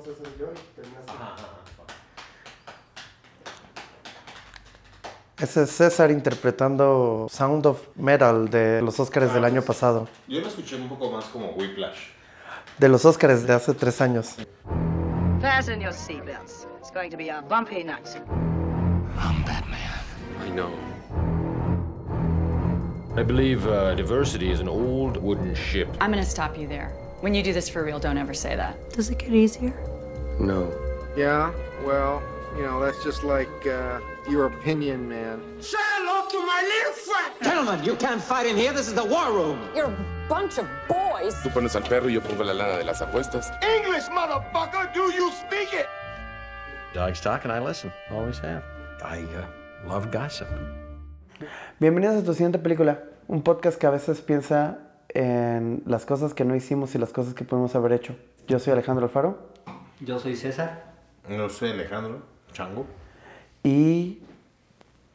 empezamos César y yo y terminas tú. Ajá, ajá. Ese es César interpretando Sound of Metal de los Oscars del año pasado. Yo lo escuché un poco más como Whiplash. De los Oscars de hace tres años. Fasten your seatbelts. It's going to be a bumpy night. I know. I believe uh, diversity is an old wooden ship. I'm gonna stop you there. When you do this for real, don't ever say that. Does it get easier? No. Yeah, well, you know, that's just like uh, your opinion, man. Say hello to my little friend! Gentlemen, you can't fight in here. This is the war room. You're a bunch of boys. Tú pones al perro y yo pongo la lana de las apuestas. English, motherfucker! Do you speak it? Dogs talk and I listen. Always have. I uh, love gossip. Bienvenidos a tu siguiente película, un podcast que a veces piensa en las cosas que no hicimos y las cosas que pudimos haber hecho. Yo soy Alejandro Alfaro Yo soy César. No sé, Alejandro. Chango. y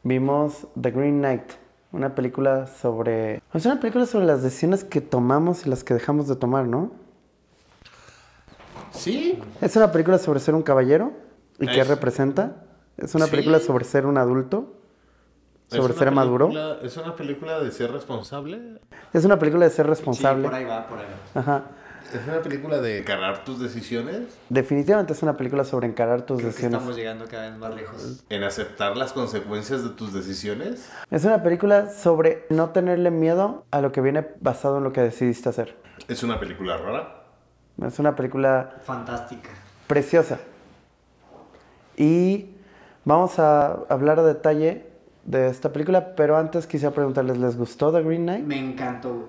vimos The Green Knight, una película sobre... Es una película sobre las decisiones que tomamos y las que dejamos de tomar, ¿no? Sí. Es una película sobre ser un caballero y qué Es- representa. Es una Sí. película sobre ser un adulto, sobre ser maduro. Es una película de ser responsable. Es una película de ser Sí, responsable. por ahí va, por ahí va. Ajá. Es una película de encarar tus decisiones, Definitivamente es una película sobre encarar tus Creo que decisiones. estamos llegando cada vez más lejos. en aceptar las consecuencias de tus decisiones. Es una película sobre no tenerle miedo a lo que viene basado en lo que decidiste hacer. Es una película rara. Es una película Fantástica. preciosa. Y vamos a hablar a detalle de esta película, pero antes quisiera preguntarles, ¿les gustó The Green Knight? Me encantó.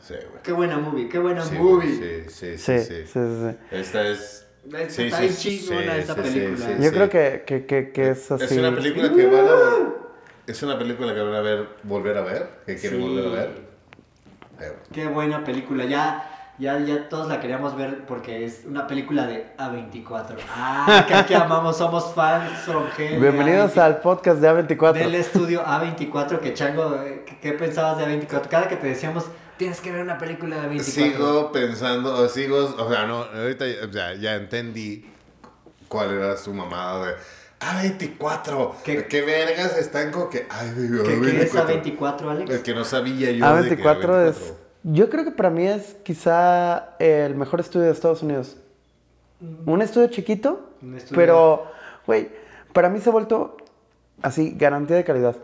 Sí, güey. Qué buena movie, qué buena Sí, movie. sí, sí, Sí, sí, sí, sí. sí. sí. Esta es. Es- sí, está sí, bien sí, chingona sí, película. sí, Yo sí. creo que, que, que, que es así. Es una película que van a ver. Es una película que van a ver, volver a ver, que quieren Sí. volver a ver. Eh, Qué buena película. Ya, ya, ya todos la queríamos ver porque es una película de A24. Ah, que aquí amamos, somos fans from hell Bienvenidos A24. al podcast de A24. Del estudio A24, que Chango, eh, ¿qué, pensabas de A24? Cada que te decíamos, tienes que ver una película de A24. Sigo pensando, o sigo, o sea, no, ahorita o sea, ya entendí cuál era su mamada de A24. ¿Qué? ¿Qué, vergas están con que ay, digo, ¿Qué, qué es A24? A24, Alex? El que no sabía yo de que A24 es... Yo creo que para mí es quizá el mejor estudio de Estados Unidos. Un estudio chiquito, Un estudio- pero, güey, para mí se ha vuelto así, garantía de calidad.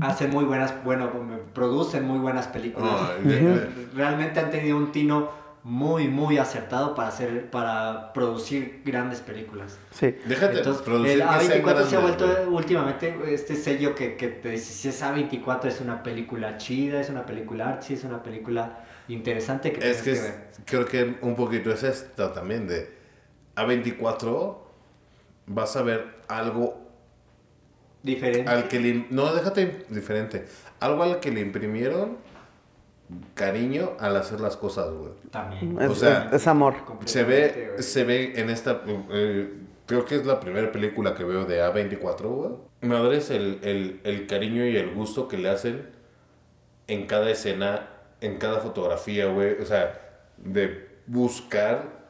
Hacen muy buenas, bueno, producen muy buenas películas. De- Realmente han tenido un tino muy, muy acertado para hacer, para producir grandes películas. Sí. Déjate Entonces, producir el que sean A24 se ha vuelto güey. últimamente este sello que, que te dice si es A24 es una película chida, es una película artsy, es una película interesante que Es que que, es- ver. creo que un poquito es esto también de A24 vas a ver algo Diferente. al que le, no déjate diferente, algo al que le imprimieron cariño al hacer las cosas, güey. También. Es, O sea, es- es amor. Se ve, se ve en esta. eh, creo que es la primera película que veo de A24, güey. Madre es el, el, el cariño y el gusto que le hacen en cada escena, en cada fotografía, güey. O sea, de buscar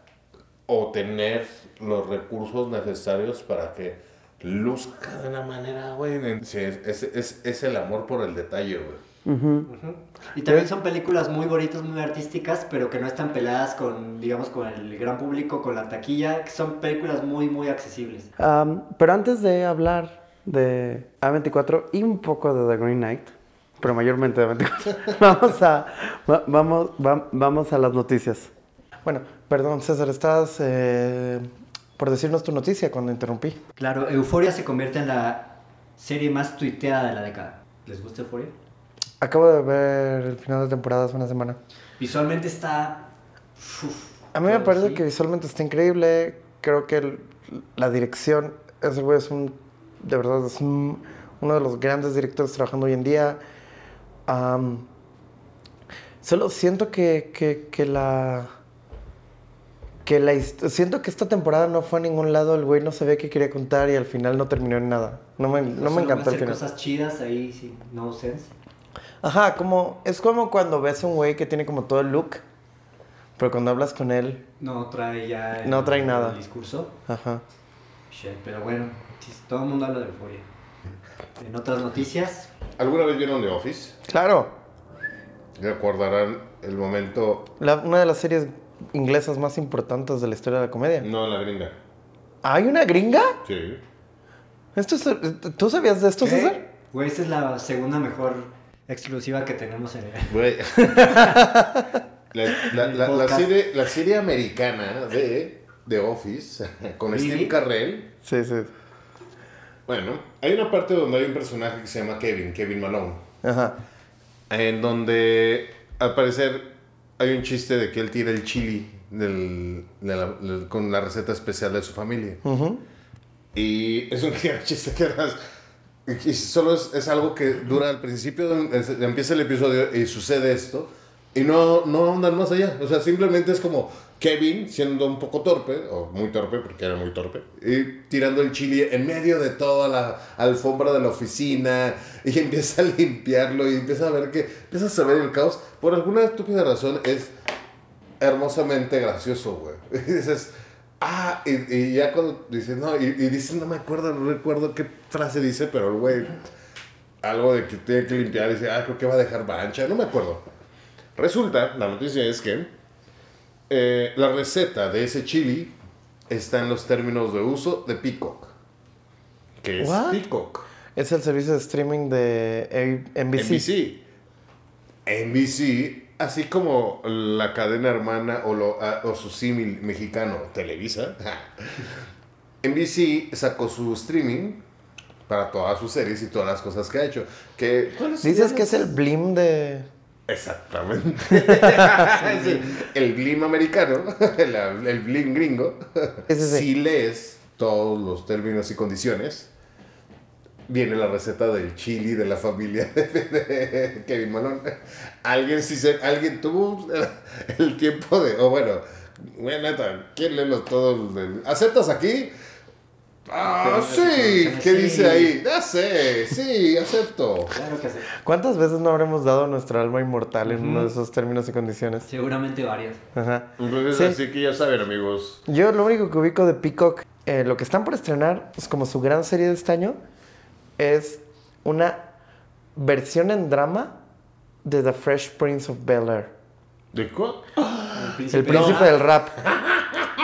o tener los recursos necesarios para que luzca de una manera, güey. Sí, es, es, es, es el amor por el detalle, güey. Y también son películas muy bonitas, muy artísticas, pero que no están peleadas con, digamos, con el gran público, con la taquilla. que Son películas muy, muy accesibles. Pero antes de hablar de A24 y un poco de The Green Knight, pero mayormente de A24, vamos a, va- vamos, va- vamos a las noticias. Bueno, perdón César, estás eh, por decirnos tu noticia cuando interrumpí. Claro, Euforia se convierte en la serie más tuiteada de la década. ¿Les gusta Euforia? Acabo de ver el final de temporada hace una semana. Visualmente está... uf, A mí me parece ¿sí? que visualmente está increíble. Creo que el- la dirección, ese güey es un, de verdad, es un- uno de los grandes directores trabajando hoy en día. Am, solo siento que, que, que la... Que la siento que esta temporada no fue a ningún lado, el güey no sabía qué quería contar y al final no terminó en nada. No me, no me encantó el final. cosas chidas ahí, sí, no sense. Ajá, como, es como cuando ves a un güey que tiene como todo el look, pero cuando hablas con él, No trae ya el, No trae nada. el discurso. ajá. Shit, pero bueno, todo el mundo habla de euforia. En otras noticias, ¿Alguna vez vieron The Office? Claro, Recordarán el momento. la- una de las series inglesas más importantes de la historia de la comedia. No, la gringa. ¿Hay una gringa? Sí. ¿Esto es- ¿Tú sabías de esto, César? ¿Qué? Güey, esta es la segunda mejor exclusiva que tenemos en Güey. La, la- la- la Podcast. serie, la serie americana de The Office con Really? Steve Carrell. Sí, sí. Bueno, hay una parte donde hay un personaje que se llama Kevin, Kevin Malone. Ajá. En donde al parecer hay un chiste de que él tira el chili del- de la- del- con la receta especial de su familia. Ujú. Y es un chiste que das- y solo es, es algo que dura al principio, empieza el episodio y sucede esto. Y no, no andan más allá. O sea, simplemente es como Kevin siendo un poco torpe, o muy torpe, porque era muy torpe, y tirando el chili en medio de toda la alfombra de la oficina, y empieza a limpiarlo, y empieza a ver que, empiezas a ver el caos. Por alguna estúpida razón es hermosamente gracioso, güey. Y dices, ah, y, y ya cuando dices, no, y, y dices, no me acuerdo, no recuerdo qué frase dice, pero el güey, algo de que tiene que limpiar, dice, ah, creo que va a dejar mancha, no me acuerdo. Resulta, la noticia es que eh, la receta de ese chili está en los términos de uso de Peacock. ¿Qué es What? Peacock? Es el servicio de streaming de NBC. NBC. NBC, así como la cadena hermana o, lo- a- o su símil mexicano, Televisa, NBC sacó su streaming para todas sus series y todas las cosas que ha hecho. Que, Dices que es el Blim de... Exactamente. Es el, el Blim americano, el, el Blim gringo. Sí, sí, sí. Si lees todos los términos y condiciones, viene la receta del chili de la familia de, Kevin Malone. Alguien sí se, alguien tuvo el, el tiempo de, o bueno, bueno, neta, ¿quién lee los todos? del- ¿Aceptas aquí? Ah, Pero, sí, ¿qué sí. dice ahí? Ya sé, sí, acepto. claro que sí. ¿Cuántas veces no habremos dado nuestra alma inmortal en uno de esos términos y condiciones? Seguramente varias. Ajá. Entonces, Sí. así que ya saben, amigos. Yo lo único que ubico de Peacock, eh, lo que están por estrenar, es como su gran serie de este año, es una versión en drama de The Fresh Prince of Bel Air. ¿De cuál? El príncipe del rap.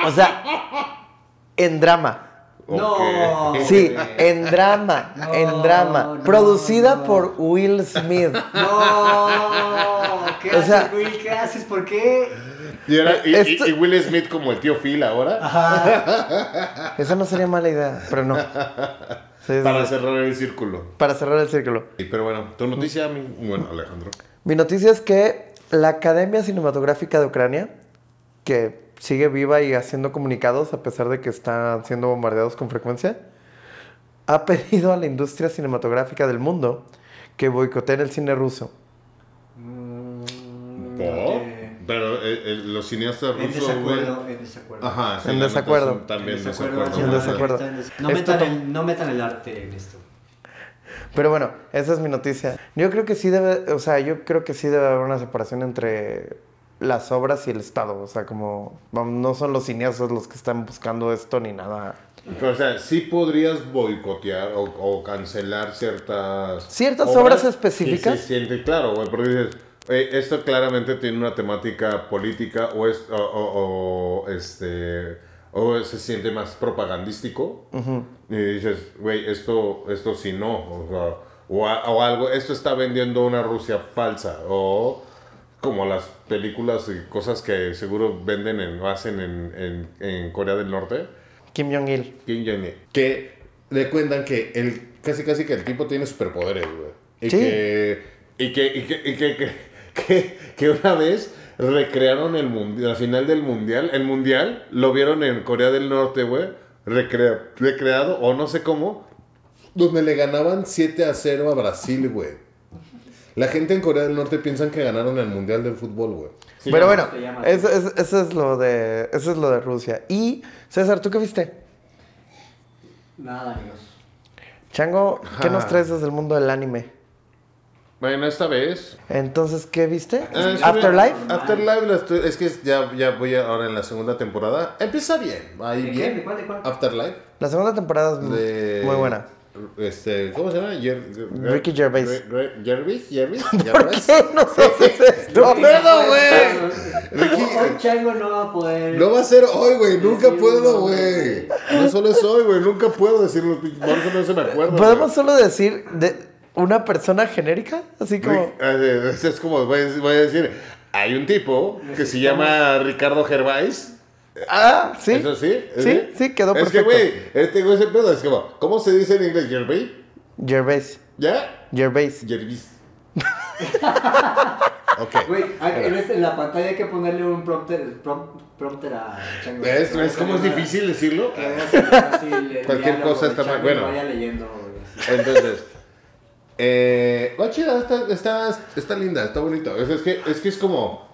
O sea, en drama. No. Sí, en drama, No, en drama. no, Producida no. por Will Smith. No, ¿qué O haces, sea- Will? ¿Qué haces? ¿Por qué? Y, era- y- y- Esto- y Will Smith como el tío Phil ahora. Esa no sería mala idea, pero no. Sí, sí, Para sí. cerrar el círculo. Para cerrar el círculo. Y, pero bueno, tu noticia, mi- bueno, Alejandro. Mi noticia es que la Academia Cinematográfica de Ucrania, que sigue viva y haciendo comunicados a pesar de que están siendo bombardeados con frecuencia, ha pedido a la industria cinematográfica del mundo que boicoteen el cine ruso. ¿Por? Pero eh, eh, los cineastas En rusos, güey. desacuerdo, en desacuerdo. Ajá, sí, En desacuerdo. También En desacuerdo. desacuerdo. En güey. desacuerdo. No metan, el, no metan el arte en esto. Pero bueno, esa es mi noticia. Yo creo que sí debe, o sea, yo creo que sí debe haber una separación entre las obras y el Estado. O sea, como no son los cineastas los que están buscando esto ni nada. Pero, o sea, sí podrías boicotear o, o cancelar ciertas... ¿Ciertas obras específicas? Sí, sí, sí, claro, güey, porque dices, "Oye, esto claramente tiene una temática política o, es, o, o- o, este, o se siente más propagandístico. Y dices, güey, esto, esto sí no, o, sea, o, a- o algo, esto está vendiendo una Rusia falsa, o como las películas y cosas que seguro venden en, o hacen en, en, en Corea del Norte. Kim Jong-il. Kim Jong-il. Que le cuentan que el, casi casi que el tipo tiene superpoderes, güey. Y, Sí. que, y, que, y, que, y que, que, que, que una vez recrearon el mundial, la final del mundial. El mundial lo vieron en Corea del Norte, güey. Recrea- recreado, o no sé cómo, donde le ganaban 7 a 0 a Brasil, güey. La gente en Corea del Norte piensan que ganaron el mundial del fútbol, güey. Pero bueno, eso, eso- eso es lo de, eso es lo de Rusia. Y, César, ¿tú qué viste? Nada, amigos. Chango, ¿qué nos traes desde el mundo del anime? Bueno, esta vez. Entonces, ¿qué viste? Ah, Afterlife. que- Afterlife, la estoy- es que ya, ya voy ahora en la segunda temporada. Empieza bien, ahí ¿De qué? bien. ¿De cuál? ¿De cuál? Afterlife. La segunda temporada es De, muy buena. Este, ¿Cómo se llama? Jer- Ricky Gervais. Gervais, Gervais, ¿Por qué no haces esto? No puedo, güey. Ricky, Hoy Chango no va a poder. No va a ser hoy, güey. Nunca Sí, puedo, no, güey. No solo es hoy, güey. Nunca puedo decirlo. Por eso no se me acuerda. ¿Podemos solo decir de una persona genérica? Así como... Eh, Es es como, voy a decir- voy a decir, hay un tipo que se llama Ricardo Gervais. Ah, sí. ¿Eso sí? Sí, sí, quedó es perfecto. que, güey, eh, tengo ese pedo. Es como, ¿cómo se dice en inglés? ¿Gervais? Gervais. ¿Ya? Gervais. Gervais. ok. Güey, en, este- en la pantalla hay que ponerle un prompter, prom- prompter a Chango. ¿Ves? ¿Ves cómo es difícil decirlo? Que vaya así fácil el Cualquier cosa está mal. Bueno. Vaya leyendo. Entonces, eh, va chida, está, está, está linda, está bonito. Es, es que, es que es como,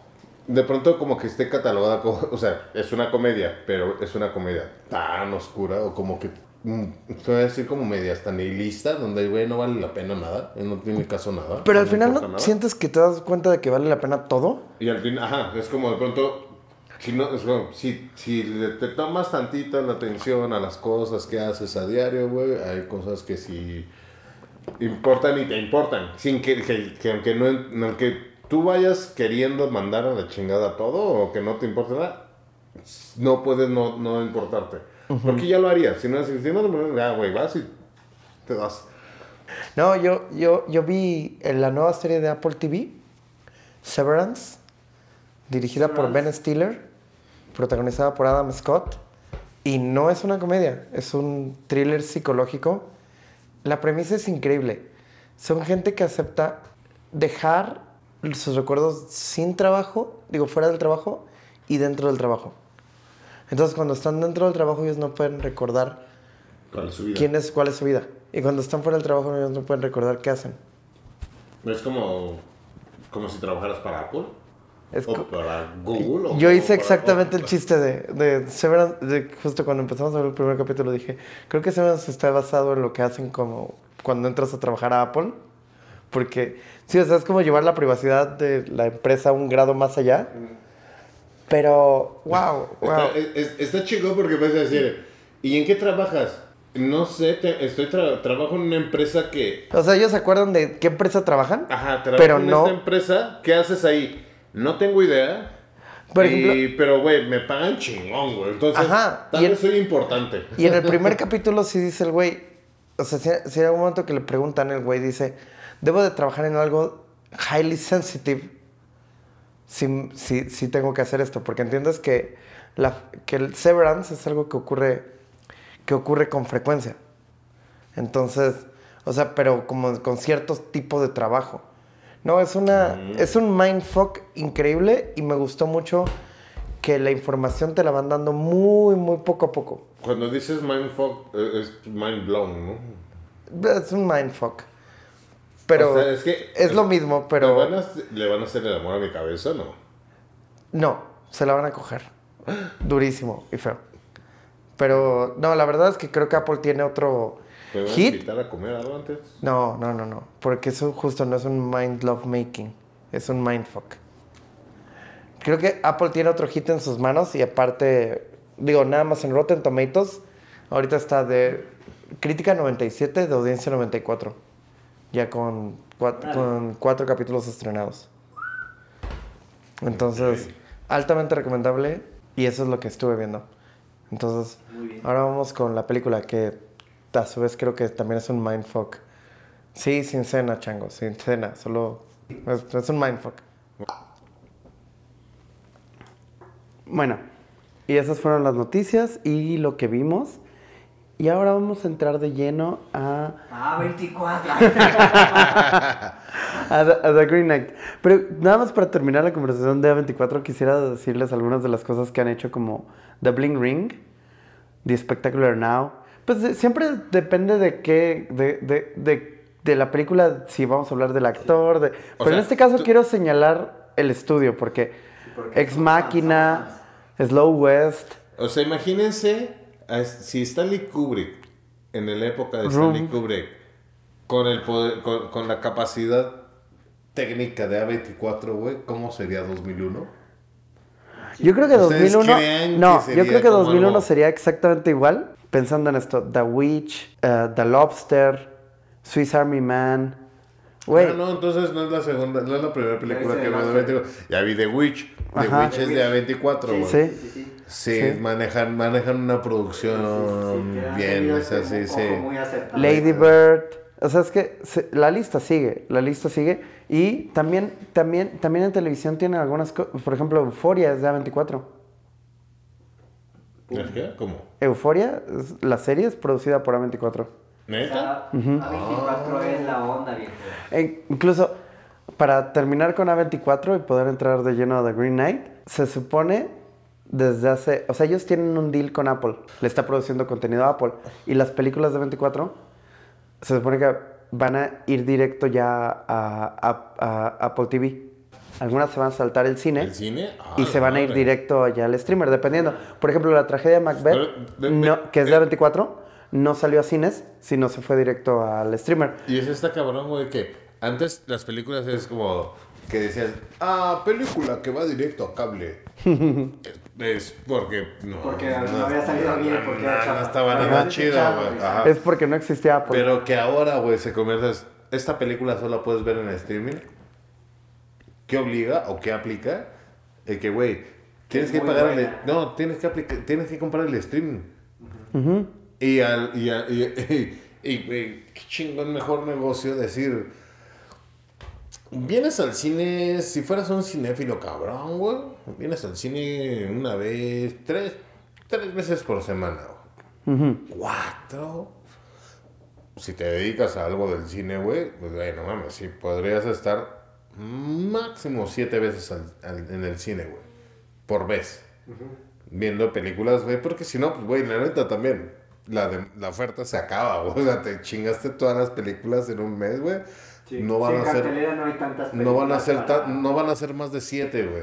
de pronto como que esté catalogada como, o sea, es una comedia, pero es una comedia tan oscura o como que, te voy a decir como media hasta nihilista, donde, güey, no vale la pena nada, no tiene caso nada. Pero al final no nada. sientes que te das cuenta de que vale la pena todo. Y al fin, ajá, es como de pronto, si, no, si, si te tomas tantita la atención a las cosas que haces a diario, güey, hay cosas que sí importan y te importan. Sin que, que, que aunque, no, aunque tú vayas queriendo mandar a la chingada todo o que no te importe nada, no puedes no, no importarte. Porque ya lo harías. Si no, si, no, ya, güey, vas y te das. No, yo, yo, yo vi en la nueva serie de Apple TV, Severance, dirigida por Ben Stiller, protagonizada por Adam Scott, y no es una comedia, es un thriller psicológico. La premisa es increíble. Son gente que acepta dejar sus recuerdos sin trabajo, digo, fuera del trabajo y dentro del trabajo. Entonces, cuando están dentro del trabajo, ellos no pueden recordar ¿Cuál es su vida? quién es, cuál es su vida. Y cuando están fuera del trabajo, ellos no pueden recordar qué hacen. Es como, como si trabajaras para Apple. Es o para Google. o- Yo hice exactamente el chiste de, de Severance, de justo cuando empezamos a ver el primer capítulo dije, creo que Severance está basado en lo que hacen como cuando entras a trabajar a Apple, porque sí, o sea, es como llevar la privacidad de la empresa a un grado más allá, pero wow, wow. Está, es- es- está chido porque vas a decir, ¿y en qué trabajas? No sé, te- estoy tra- trabajo en una empresa que... O sea, ellos se acuerdan de qué empresa trabajan, Ajá, trabajo pero en no, esta empresa, ¿qué haces ahí? No tengo idea. Por y- ejemplo- pero, güey, me pagan chingón, güey. Entonces, Ajá, tal vez el- soy importante. Y en el primer capítulo sí dice el güey, o sea, si, si hay algún momento que le preguntan, el güey dice, debo de trabajar en algo highly sensitive si, si, si tengo que hacer esto, porque entiendes que, la, que el severance es algo que ocurre, que ocurre con frecuencia. Entonces, o sea, pero como con ciertos tipos de trabajo. No, es una, es un mindfuck increíble y me gustó mucho que la información te la van dando muy, muy poco a poco. Cuando dices mindfuck, eh, es mind blown, ¿no? Es un mindfuck. Pero O sea, es que- es lo mismo, ¿Le pero van, a, ¿Le van a hacer el amor a mi cabeza no? no, se la van a coger. Durísimo y feo. Pero no, la verdad es que creo que Apple tiene otro ¿Me van a hit. invitar a comer algo antes? No, no, no, no. Porque eso justo no es un mind love making. Es un mindfuck. Creo que Apple tiene otro hit en sus manos y aparte, digo, nada más en Rotten Tomatoes, ahorita está de crítica 97, de audiencia 94. Ya con cuatro, con cuatro capítulos estrenados. Entonces, altamente recomendable y eso es lo que estuve viendo. Entonces, ahora vamos con la película que a su vez creo que también es un mindfuck. Sí, sin cena, chango, sin cena, solo es, es un mindfuck. Bueno, y esas fueron las noticias y lo que vimos. Y ahora vamos a entrar de lleno a Ah, 24. a The, a The Green Knight. Pero nada más para terminar la conversación de A24, quisiera decirles algunas de las cosas que han hecho como The Bling Ring, The Spectacular Now. Pues de- siempre depende de qué, de, de, de, de la película, si vamos a hablar del actor. De, pero en este caso tú- quiero señalar el estudio, porque porque Ex son Slow West, O sea, imagínense a- si Stanley Kubrick, en la época de Room. Stanley Kubrick, con, el poder, con, con la capacidad técnica de A24, güey, ¿cómo sería 2001? Yo creo que ¿Ustedes 2001. creen que No, yo sería creo que como 2001 algo- sería exactamente igual. Pensando en esto: The Witch, eh, The Lobster, Swiss Army Man. Güey. Ah, no, entonces no es la segunda, no es la primera película que veo de sé. 24. Ya vi The Witch. The Ajá. Witch es de A24, güey. Sí. Sí, sí. Sí, Sí. Manejan, manejan una producción Sí, han bien, es así, un sí. Lady Bird. O sea, es que se- la lista sigue, la lista sigue. Y también, también, también en televisión tienen algunas cosas. Por ejemplo, Euforia es de A24. ¿Es que? ¿Cómo? Euforia, la serie es producida por A24. O ¿Neta? sea, A24 es la onda, viejo. E incluso, para terminar con A24 y poder entrar de lleno a The Green Knight, se supone desde hace... O sea, ellos tienen un deal con Apple. Le está produciendo contenido a Apple. Y las películas de 24 se supone que van a ir directo ya a, a- a Apple TV. Algunas se van a saltar el cine. ¿El cine? Ah, Y se van a ir directo ya al streamer, dependiendo. Por ejemplo, la tragedia de Macbeth, Pero, de- de- no, que es de eh. 24, no salió a cines, sino se fue directo al streamer. Y es esta cabrón, güey, que antes las películas es como que decían, ah, película que va directo a cable. es, porque no. Porque no había salido bien, porque no, no estaba nada chido, güey. Es porque no existía Apple. Pero que ahora, güey, se convierte. Esta película solo la puedes ver en streaming. ¿Qué obliga o qué aplica? El que, güey, tienes Es que pagar el. No, tienes que, aplicar, tienes que comprar el streaming. Y al. Y, al- y, y- y, güey, qué chingón mejor negocio decir. Vienes al cine, si fueras un cinéfilo cabrón, güey. Vienes al cine una vez, tres, tres veces por semana, güey. Cuatro. Si te dedicas a algo del cine, güey, pues, güey, no mames, sí, podrías estar máximo siete veces al- al- en el cine, güey. Por vez. Viendo películas, güey, porque si no, pues, güey, la neta también. La, de- la oferta se acaba, güey. O sea, te chingaste todas las películas en un mes, güey. Sí, no van sí, a en ser. cartelera no hay tantas No van a películas ser no van a ser más de siete, güey.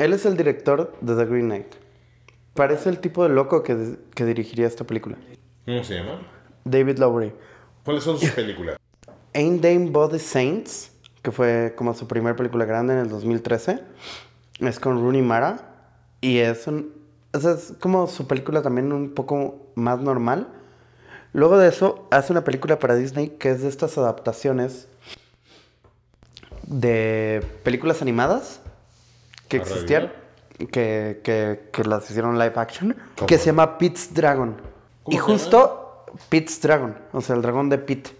Él es el director de The Green Knight. Parece el tipo de loco que, que dirigiría esta película. ¿Cómo se llama? David Lowery. ¿Cuáles son sus películas? Ain't Dame Body Saints, que fue como su primera película grande en el 2013, es con Rooney Mara. Y es un. o sea, es como su película también un poco más normal. Luego de eso, hace una película para Disney que es de estas adaptaciones de películas animadas que ¿A existían, que, que, que las hicieron live action, ¿Cómo? que se llama Pete's Dragon. ¿Cómo Y justo Pete's Dragon, o sea, el dragón de Pete.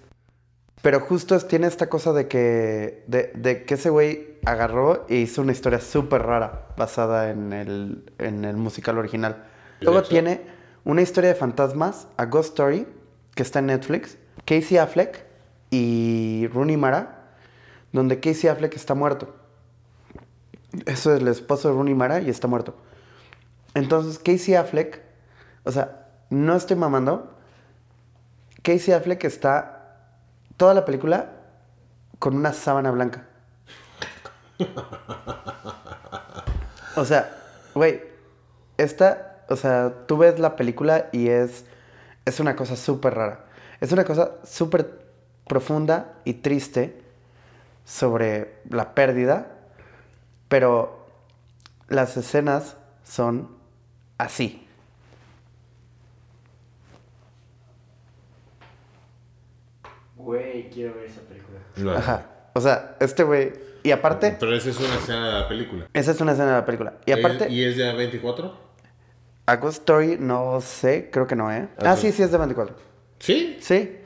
Pero justo es- tiene esta cosa de que, de, de que ese güey agarró e hizo una historia súper rara basada en el, en el musical original. Luego tiene una historia de fantasmas, A Ghost Story, que está en Netflix, Casey Affleck y Rooney Mara, donde Casey Affleck está muerto. Eso es el esposo de Rooney Mara y está muerto. Entonces Casey Affleck, o sea, no estoy mamando, Casey Affleck está toda la película con una sábana blanca. O sea, güey, esta, o sea, tú ves la película y es, es una cosa súper rara. Es una cosa súper profunda y triste sobre la pérdida, pero las escenas son así. Güey, quiero ver esa película. Ajá. O sea, este güey. Y aparte, Pero esa es una escena de la película. esa es una escena de la película. Y aparte, ¿Y es de A24? A Ghost Story, no sé, creo que no, ¿eh? Ah, sí, sí, es de 24. ¿Sí? Sí.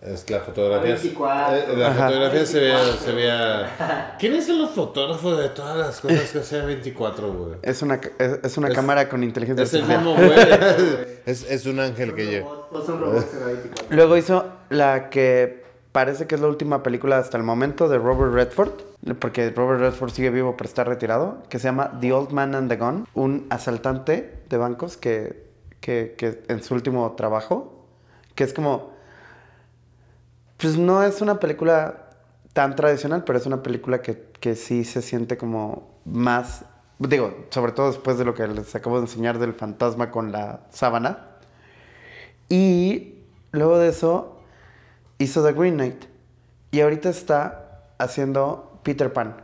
Es la fotografía. A24. eh, la Ajá. fotografía se veía, se veía. ¿Quién es el fotógrafo de todas las cosas que hace A24, güey? Es una, es, es una Es- cámara con inteligencia Es el artificial. mismo güey. Es, es un ángel que 24. Luego hizo la que parece que es la última película hasta el momento de Robert Redford, porque Robert Redford sigue vivo pero está retirado, que se llama The Old Man and the Gun, un asaltante de bancos que, que, que en su último trabajo, que es como, pues no es una película tan tradicional, pero es una película que, que sí se siente como más, digo, sobre todo después de lo que les acabo de enseñar del fantasma con la sábana. Y luego de eso hizo The Green Knight. Y ahorita está haciendo Peter Pan.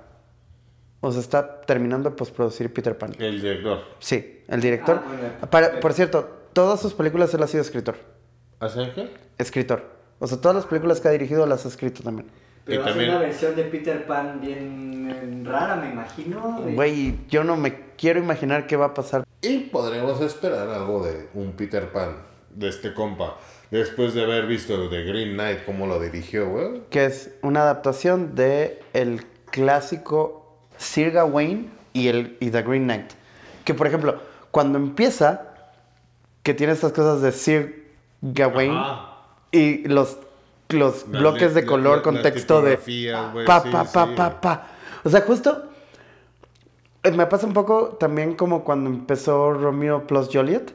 O sea, está terminando de postproducir Peter Pan. El director. Sí, el director. Ah, bueno. Para- por cierto, todas sus películas él ha sido escritor. ¿Hacen qué? Escritor. O sea, todas las películas que ha dirigido las ha escrito también. Pero Y va a ser también- una versión de Peter Pan bien rara, me imagino. de- Güey, yo no me quiero imaginar qué va a pasar. Y podremos esperar algo de un Peter Pan, de este compa, después de haber visto de Green Knight, cómo lo dirigió, güey. Que es una adaptación de el clásico Sir Gawain y, el, y The Green Knight. Que, por ejemplo, cuando empieza, que tiene estas cosas de Sir Gawain Ajá. Y los, los La bloques de color la- con texto de güey, pa, sí, pa, pa, sí. pa, pa. O sea, justo eh, me pasa un poco también como cuando empezó Romeo plus Juliet,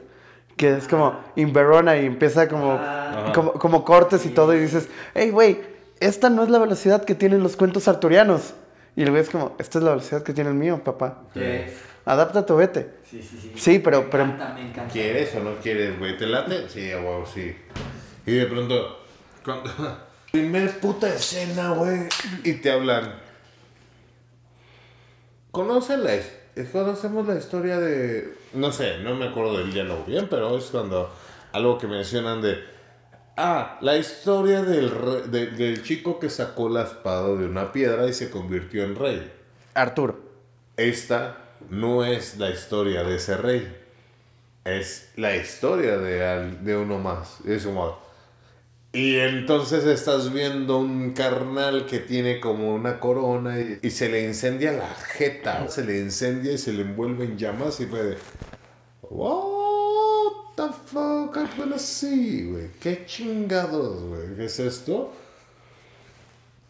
que es como in Verona y empieza como, Ah. como, como cortes y todo y dices, hey, güey, esta no es la velocidad que tienen los cuentos arturianos. Y el güey es como, esta es la velocidad que tiene el mío, papá. Yes. Adáptate o vete. Sí, sí, sí. Sí, pero- Me pero- encanta, me encanta. ¿Quieres o no quieres, güey? ¿Te late? Sí, güey, sí. Y de pronto, cuando... Primer puta escena, güey. Y te hablan. ¿Conocen la, conocemos la historia de... No sé, no me acuerdo del diálogo bien, pero es cuando algo que mencionan de... Ah, la historia del, re- de- del chico que sacó la espada de una piedra y se convirtió en rey. Arturo. Esta no es la historia de ese rey. Es la historia de, de uno más. Es como... Y entonces estás viendo un carnal que tiene como una corona y, y se le incendia la jeta. Se le incendia y se le envuelve en llamas y fue de... What the fuck happened así, güey? ¿Qué chingados, güey? ¿Qué es esto?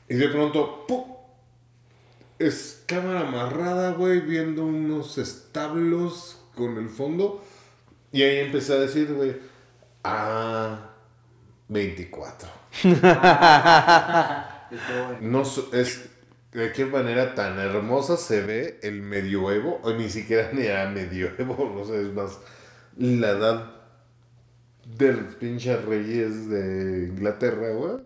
Y de pronto, ¡pum! Es cámara amarrada, güey, viendo unos establos con el fondo. Y ahí empecé a decir, güey, ah, 24. Estuvo bueno. No es de qué manera tan hermosa se ve el medioevo, o ni siquiera ni a medioevo, no sé, es más la edad de los pinches reyes de Inglaterra, güey.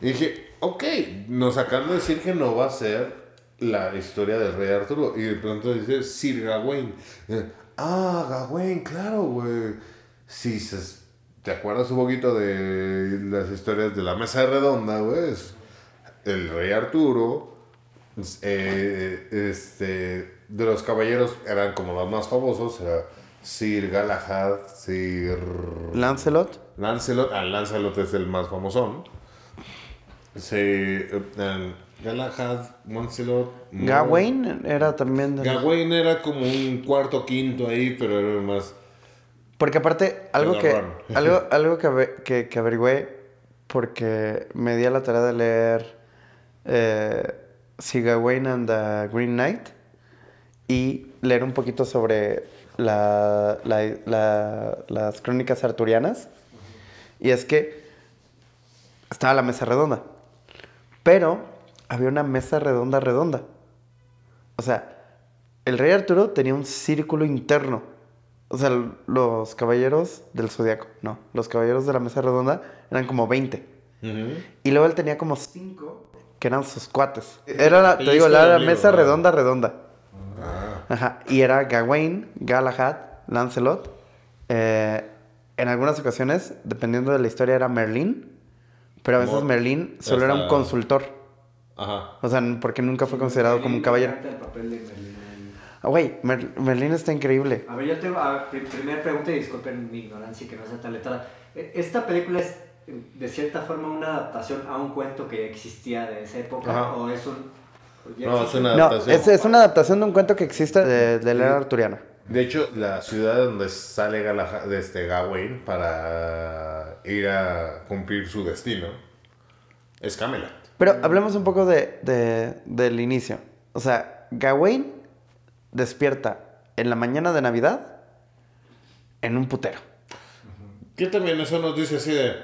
Y dije, ok, nos acaban de decir que no va a ser la historia del rey Arturo. Y de pronto dice Sir Gawain. Eh, Ah, Gawain, claro, güey. Sí, se- ¿te acuerdas un poquito de las historias de la mesa redonda, güey? El rey Arturo, eh, este, de los caballeros eran como los más famosos, era Sir Galahad, Sir... Lancelot. Lancelot, ah, Lancelot es el más famosón. Se, eh, Galahad, Lancelot. Gawain era también... de- Gawain era como un cuarto, quinto ahí, pero era más. Porque aparte, algo que, algo, algo que, que, que averigüé, porque me di a la tarea de leer eh, Sir Gawain and the Green Knight y leer un poquito sobre la- la- la- las crónicas arturianas. Y es que estaba la mesa redonda, pero había una mesa redonda redonda. O sea, el rey Arturo tenía un círculo interno. O sea, los caballeros del zodiaco, no. Los caballeros de la mesa redonda eran como 20. Y luego él tenía como 5 que eran sus cuates. Era, la, te digo, la mesa redonda, redonda. Ah, Ajá. Y era Gawain, Galahad, Lancelot. Eh, en algunas ocasiones, dependiendo de la historia, era Merlín. Pero a veces Como Merlín solo era un consultor. ajá. O sea, porque nunca fue considerado como un caballero. El papel de Merlín. Ah, güey, Mer- Merlín está increíble. A ver, yo tengo. A ver, pri- primera pregunta y disculpen mi ignorancia y que no sea tan letrada. E- ¿Esta película es de cierta forma una adaptación a un cuento que existía de esa época? Ajá. ¿O es un.? No, es una No, adaptación. es, es una adaptación de un cuento que existe de, de la era arturiana. De hecho, la ciudad donde sale Galahad, de este Gawain para ir a cumplir su destino es Camelot. Pero hablemos un poco de, de- del inicio. O sea, Gawain despierta en la mañana de Navidad en un putero. Que también eso nos dice así de,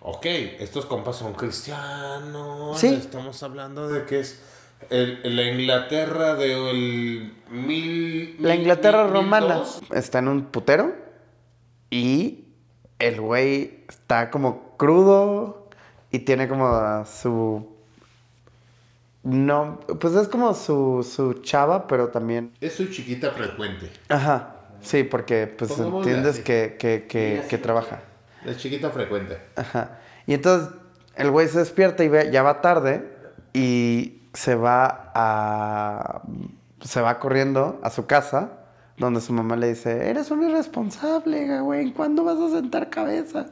ok, estos compas son cristianos, Sí. estamos hablando de que es el- la Inglaterra del mil... La Inglaterra mil- romana dos. está en un putero y el güey está como crudo y tiene como su No, pues es como su, su chava, pero también... Es su chiquita frecuente. Ajá, sí, porque pues Pongámosle entiendes así. que, que, que, trabaja. La chiquita frecuente. Ajá. Y entonces el güey se despierta y ve, ya va tarde y se va a. Se va corriendo a su casa, donde su mamá le dice: Eres un irresponsable, güey. ¿Cuándo vas a sentar cabeza?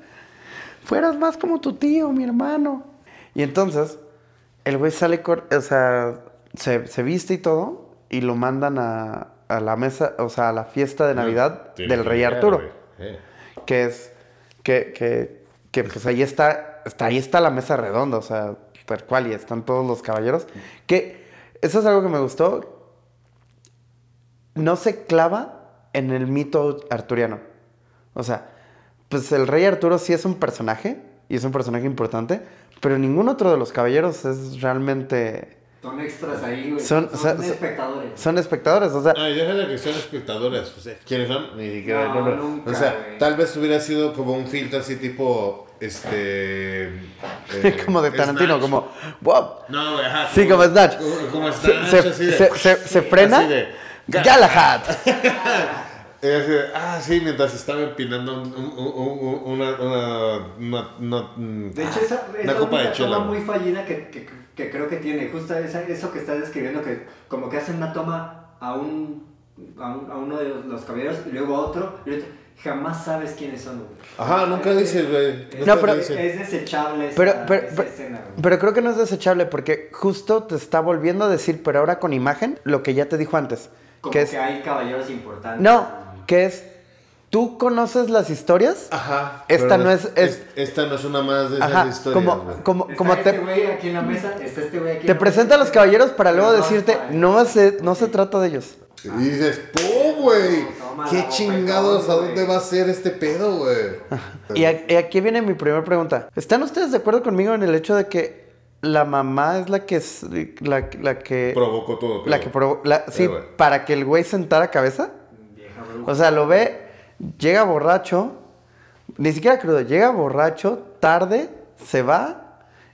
Fueras más como tu tío, mi hermano. Y entonces el güey sale, cor- o sea, se, se viste y todo, y lo mandan a, a la mesa, o sea, a la fiesta de Navidad Tiene del Rey Arturo. Eh. que es que, que, que, pues ahí está, está ahí está la mesa redonda, o sea, tal cual, y están todos los caballeros. Que eso es algo que me gustó. No se clava en el mito arturiano. O sea, pues el rey Arturo sí es un personaje, y es un personaje importante, pero ningún otro de los caballeros es realmente... Son extras ahí, güey. Son- Son, son- son- espectadores. Son espectadores, o sea... Ay, déjale que sean espectadores. O sea, ¿quiénes son? Ni siquiera. No, No, no. nunca, o sea, güey. tal vez hubiera sido como un filtro así tipo. Este. eh, como de Tarantino, Snatch. como... ¡Wow! No, güey, ajá. Sí, como Snatch. Como, como Se, Snatch, se- así de. se- se- se frena. así de- Galahad. Ah, sí, mientras estaba empinando un- un- un- un- una, una, una, una- mm, De hecho, esa es una copa de chela. toma muy fallida que, que, que creo que tiene. Justo esa- eso que estás describiendo, que como que hacen una toma a, un, a, un- a uno de los, los caballeros y luego a otro, y otro. Jamás sabes quiénes son, güey. Ajá, nunca Es- dices, güey. es- No, pero- Es, dices. desechable esa, Pero, pero, esa pero, escena, güey. pero creo que no es desechable porque justo te está volviendo a decir, pero ahora con imagen, lo que ya te dijo antes. Como que que, es, hay caballeros importantes. no, que es, tú conoces las historias. Ajá. Esta pero no es- es- Esta no es una más de esas Ajá, historias. como, güey. como, Está como este te, güey aquí en la mesa, está este güey aquí. te en la presenta a los caballeros para pero luego no decirte, eh. no se, no se trata de ellos. Y dices, ¡pum, güey! La ¿Qué chingados? ¿A dónde güey. va a ser este pedo, güey? Y, a- y aquí viene mi primera pregunta. ¿Están ustedes de acuerdo conmigo en el hecho de que la mamá es la que es la, la que Provocó todo. la creo. que provo- la- sí, güey. para que el güey sentara cabeza? O sea, lo ve, llega borracho, ni siquiera crudo, llega borracho, tarde, se va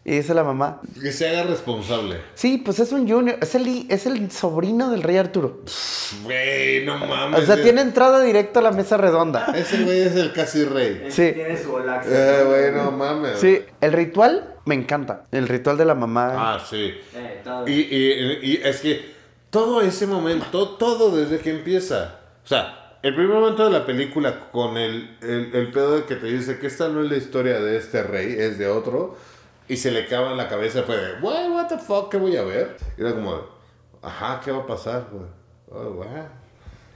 y dice la mamá, Que se haga responsable. sí, pues es un junior, es el, es el sobrino del rey Arturo. Güey, no mames. O sea, tiene entrada directa a la mesa redonda. Ese güey es el casi rey. Sí. Tiene su Olax. Eh, güey, no mames. Sí, el ritual me encanta, el ritual de la mamá. Ah, sí. Eh, todo. Y, y, y es que todo ese momento, todo desde que empieza. O sea, el primer momento de la película con el, el, pedo de que te dice que esta no es la historia de este rey, es de otro. Y se le cava en la cabeza fue de, "Güey, what the fuck, ¿qué voy a ver? Y era como, ajá, ¿qué va a pasar, güey? Oh.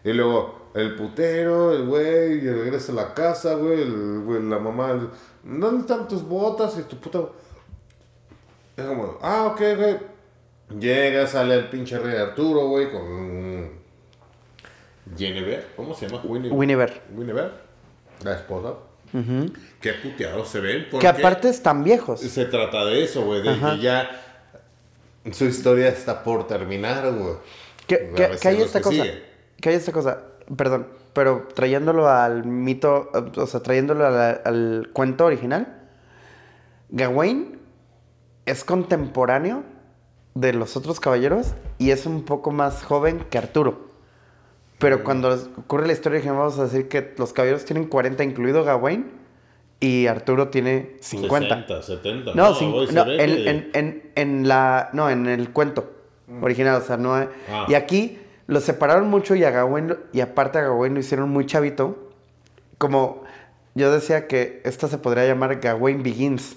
Y luego, el putero, el güey, y regresa a la casa, güey, la mamá, ¿dónde están tus botas y tu puta... Es como, ah, ok, güey. Llega, sale el pinche rey Arturo, güey, con... Guinevere, ¿cómo se llama? Winnie- Winiver. Guinevere, la esposa. Qué puteados se ven. Que aparte están viejos. Se trata de eso, güey, de Ajá. que ya su historia está por terminar, güey. Que, hay esta que cosa. sigue. Que hay esta cosa. Perdón. Pero trayéndolo al mito. O sea, trayéndolo al, al cuento original. Gawain es contemporáneo de los otros caballeros y es un poco más joven que Arturo. Pero cuando ocurre la historia vamos a decir que los caballeros tienen 40, incluido Gawain, y Arturo tiene 50. 60, 70. No, en, en- en- en la, no, en el cuento original, o sea, no hay- Ah. Y aquí lo separaron mucho y a Gawain, lo- y aparte a Gawain lo hicieron muy chavito. Como yo decía que esta se podría llamar Gawain Begins,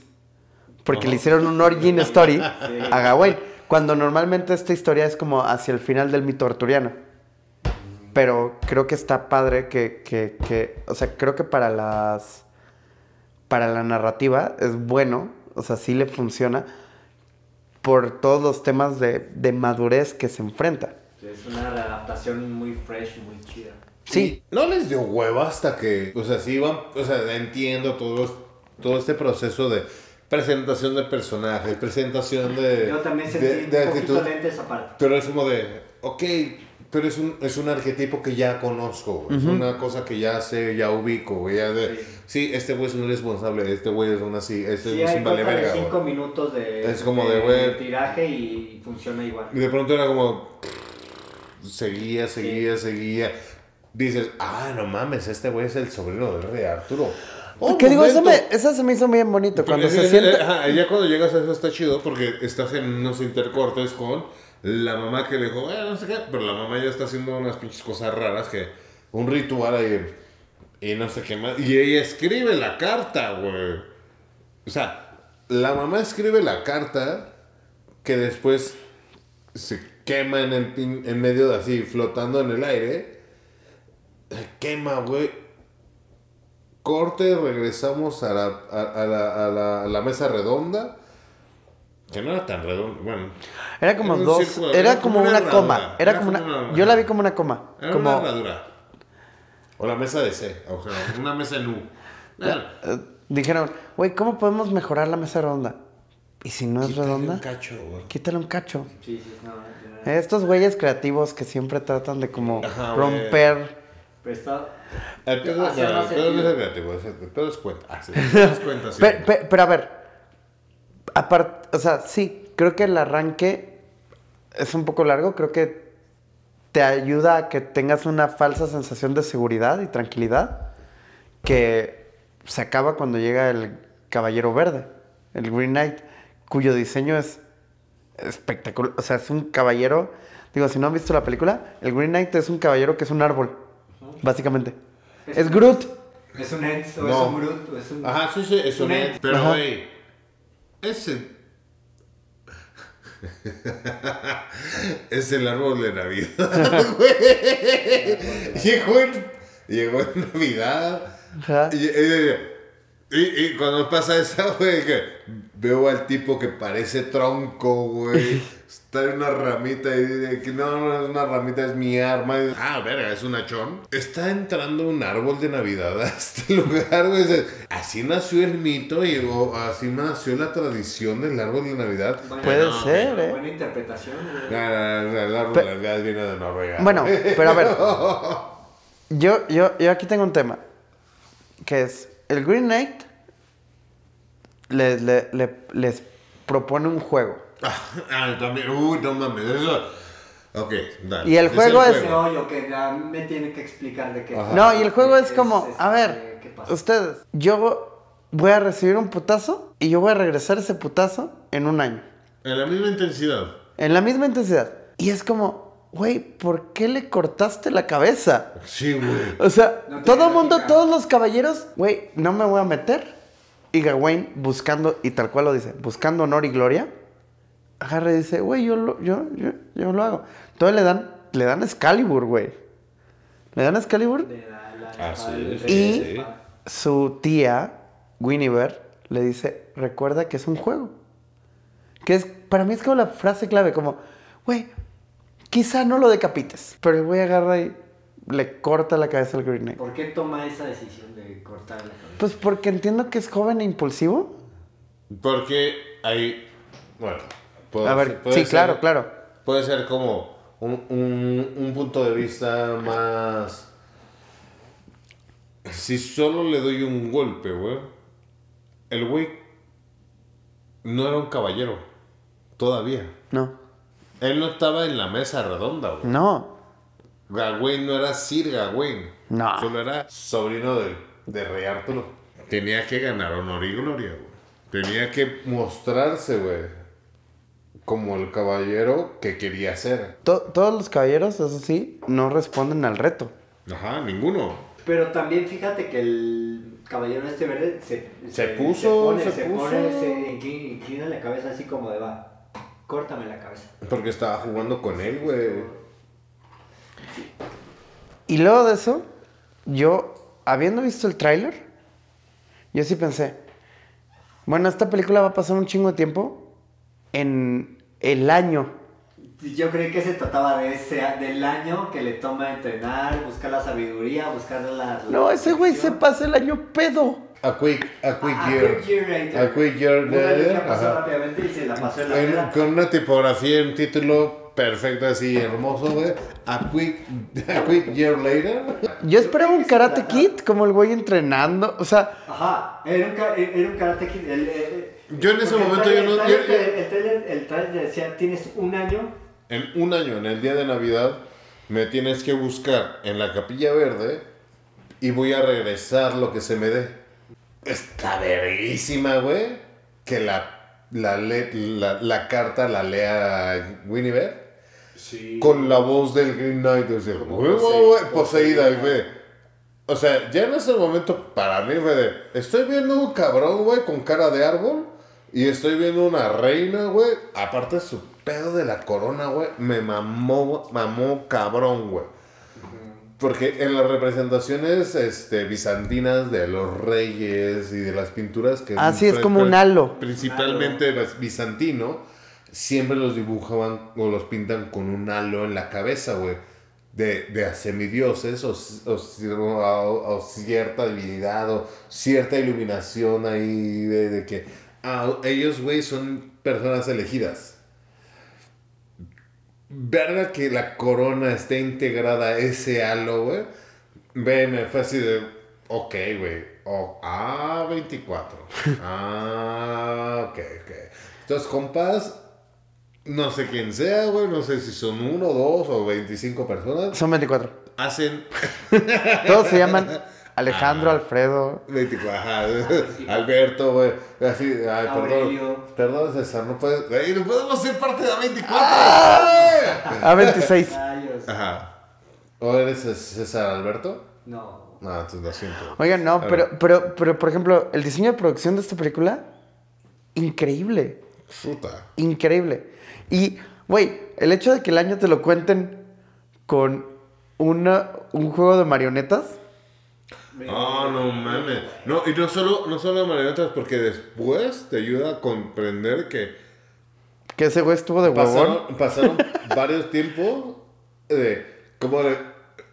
porque le hicieron un origin story a Gawain, cuando normalmente esta historia es como hacia el final del mito arturiano. Pero creo que está padre que, que, que, o sea, creo que para las, para la narrativa es bueno, o sea, sí le funciona por todos los temas de, de madurez que se enfrenta. Es una adaptación muy fresh, muy chida. Sí, No les dio hueva hasta que, o sea, sí iban, o sea, entiendo todo, todo este proceso de presentación de personajes, presentación de, Yo también de, sentí de un actitud. poquito esa parte. Pero es como de, ok, Pero es un, es un arquetipo que ya conozco, güey. Es una cosa que ya sé, ya ubico, güey. Ya de, sí. este güey es un irresponsable, este güey es un así, este Sí, es hay un vale de verga, cinco güey. minutos de, Es como de, güey. tiraje y funciona igual. Y de pronto era como. Seguía, seguía, seguía. Dices, ah, no mames, este güey es el sobrino del rey Arturo. Oh, que digo, eso, me, eso se me hizo bien bonito. Cuando se es- siente. ajá, ya cuando llegas a eso está chido porque estás en unos intercortes con la mamá que le dijo, eh, no sé qué, pero la mamá ya está haciendo unas pinches cosas raras que un ritual ahí y no sé qué más. Y ella escribe la carta, güey. O sea, la mamá escribe la carta que después se quema en, el, en medio de así, flotando en el aire. Se quema, güey. Corte, regresamos a la, a, a la- a la mesa redonda. Que no era tan redonda, bueno. Era como dos. círculo, era como una coma. Era como una. Yo la vi como una coma. Era Como. una herradura. O la mesa de C, o sea, una mesa en U. Eh, dijeron, güey, ¿cómo podemos mejorar la mesa redonda? ¿Y si no es quítale redonda? un cacho, güey. Quítale un cacho. Sí, sí, no, ya. Estos güeyes creativos que siempre tratan de como Ajá, romper. Pero está... El pedo, no, no es creativo, es el el pedo es cuenta. Ah, sí, el pedo es cuenta, sí. Pe- pe- pero a ver, aparte, o sea, sí, creo que el arranque es un poco largo, creo que te ayuda a que tengas una falsa sensación de seguridad y tranquilidad que se acaba cuando llega el Caballero Verde, el Green Knight, cuyo diseño es espectacular, o sea, es un caballero, digo, si no han visto la película, el Green Knight es un caballero que es un árbol, básicamente. Es Groot. Es un Ents, o No. es un Groot, o es un... Ajá, sí, sí, es un Un ent. Pero, güey, ese. es el árbol de Navidad, güey. Llegó en, llegó en Navidad. Y, y- y- y cuando pasa eso, güey, que veo al tipo que parece tronco, güey. Está en una ramita y dice que no, no es una ramita, es mi arma. Y- ah, verga, es un hachón. Está entrando un árbol de Navidad a este lugar, güey. Dice, Así nació el mito y o, así nació la tradición del árbol de Navidad. Buena- Puede no, ser, buena- ¿eh? Buena interpretación. güey. No, no, no, el árbol de Navidad viene de Noruega. Bueno, pero a ver. Yo, yo, yo aquí tengo un tema. Que es, el Green Knight le- le- le- les propone un juego. Ah, también. Uy, no mames. Eso. Ok, dale. Y el juego es- Ese hoyo que a mí me tiene que explicar de qué. Ajá. No, y el juego es como, es- a ver, ¿qué pasa? ustedes, yo voy a recibir un putazo y yo voy a regresar ese putazo en un año. En la misma intensidad. En la misma intensidad. Y es como, güey, ¿por qué le cortaste la cabeza? Sí, güey. O sea, No todo el mundo, todos los caballeros, güey, no me voy a meter. Y Gawain buscando, y tal cual lo dice, buscando honor y gloria, agarra y dice, güey, yo lo, yo, yo, yo lo hago. Entonces le dan, le dan Excalibur, güey. Le dan Excalibur. De la- la- Ah, sí, sí, Y sí. su tía, Guinevere, le dice, recuerda que es un juego. Que es, para mí es como la frase clave, como, güey, quizá no lo decapites. Pero el güey agarra y le corta la cabeza al Green Knight. ¿Por qué toma esa decisión de cortar la cabeza? Pues porque entiendo que es joven e impulsivo. Porque hay. Bueno. puede A ver, ser- puede sí, ser- claro, claro. Puede ser como un, un, un punto de vista más. Si solo le doy un golpe, güey. El güey no era un caballero. Todavía. No, Él no estaba en la mesa redonda, güey. no, Gawain no era Sir Gawain. No. Solo era sobrino del, de Rey Arturo. Tenía que ganar honor y gloria, güey. Tenía que mostrarse, güey. Como el caballero que quería ser. To- todos los caballeros, eso sí, no responden al reto. Ajá, ninguno. Pero también fíjate que el caballero este verde se, Se puso, pone, se se puso. pone, se inclina, inclina la cabeza así como de va, córtame la cabeza. Porque estaba jugando con él, güey. Y luego de eso, yo, habiendo visto el tráiler, yo sí pensé, bueno, esta película va a pasar un chingo de tiempo en el año. Yo creí que se trataba de ese, del año que le toma entrenar, buscar la sabiduría, buscar la... la No, ese güey se pasa el año pedo. A quick, a quick Ah, year. Quick Year Later. A quick year later, la pasó ajá. rápidamente y se la pasó en la En- peda. con una tipografía en título perfecto, así, hermoso, güey. A quick, a quick year later. Yo esperaba un Karate Kid, como el güey entrenando. O sea, Ajá, era un, era un Karate Kid. el- el- Yo en ese momento yo no- trailer- yo- El trailer, el trailer- el trailer decía, tienes un año. En un año, en el día de Navidad, me tienes que buscar en la capilla verde y voy a regresar lo que se me dé. Está verguísima, güey. Que la, la, le- la, la carta la lea Winnie Bear. Con la voz del Green Knight. güey, poseída. O sea, ya en ese momento para mí fue de... Estoy viendo un cabrón, güey, con cara de árbol. Y estoy viendo una reina, güey. Aparte su pedo de la corona, güey. Me mamó, mamó cabrón, güey. Porque en las representaciones este, bizantinas de los reyes y de las pinturas que... Sí, es pri- como un pri- halo. Principalmente bizantino, siempre los dibujaban o los pintan con un halo en la cabeza, güey. De, de semidioses o, cierta divinidad o cierta iluminación ahí de, de que ah, ellos, güey, son personas elegidas. Verga que la corona esté integrada a ese halo, güey. Ve, me fue así de. Ok, güey. Oh, ah, 24. Ah, ok, ok. Entonces, compas, no sé quién sea, güey. No sé si son uno, dos o 25 personas. son 24. Hacen Todos se llaman Alejandro, Alfredo. 24. Ajá. Alberto, güey. Así, ay, Aurelio. perdón. Perdón, César, no puedes. Güey, no podemos ser parte de la 24. A26. Rayos. Ajá. ¿O eres César Alberto? No. No, entonces lo siento. Oigan, no, pero, pero, pero, por ejemplo, el diseño de producción de esta película, increíble. Puta. Increíble. Y, güey, el hecho de que el año te lo cuenten con una, un juego de marionetas. Ah, no mames. No, y no solo, no solo marionetas, porque después te ayuda a comprender que Que ese güey estuvo de huevón. pasaron, pasaron varios tiempos de como de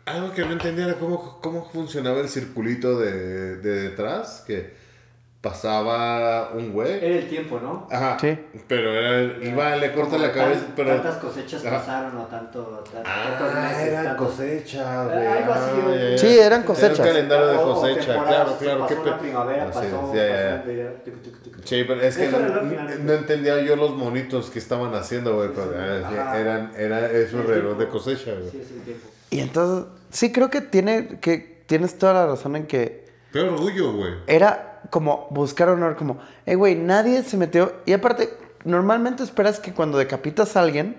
algo que no entendía era cómo, cómo funcionaba el circulito de, de detrás, que pasaba un güey. Era el tiempo, ¿no? Ajá. Sí. Pero era, iba, le corta la cabeza, tan- pero... Tantas cosechas Ajá. pasaron o tanto. tan- Ah, meses, eran cosechas, Eh, güey. algo así, Ah. Sí, eran cosechas. Era un calendario de O- o cosecha, claro, claro. Pasó qué una primavera, pasó. pasó. Sí, pero es que no, final. entendía yo los monitos que estaban haciendo, güey. pero, sí, Ajá. eran, era, es un El reloj de cosecha, güey. Sí, es el tiempo. Y entonces, sí creo que, tiene, que tienes toda la razón en que Qué orgullo, güey. era como buscar honor, como, eh, güey, nadie se metió. Y aparte, normalmente esperas que cuando decapitas a alguien,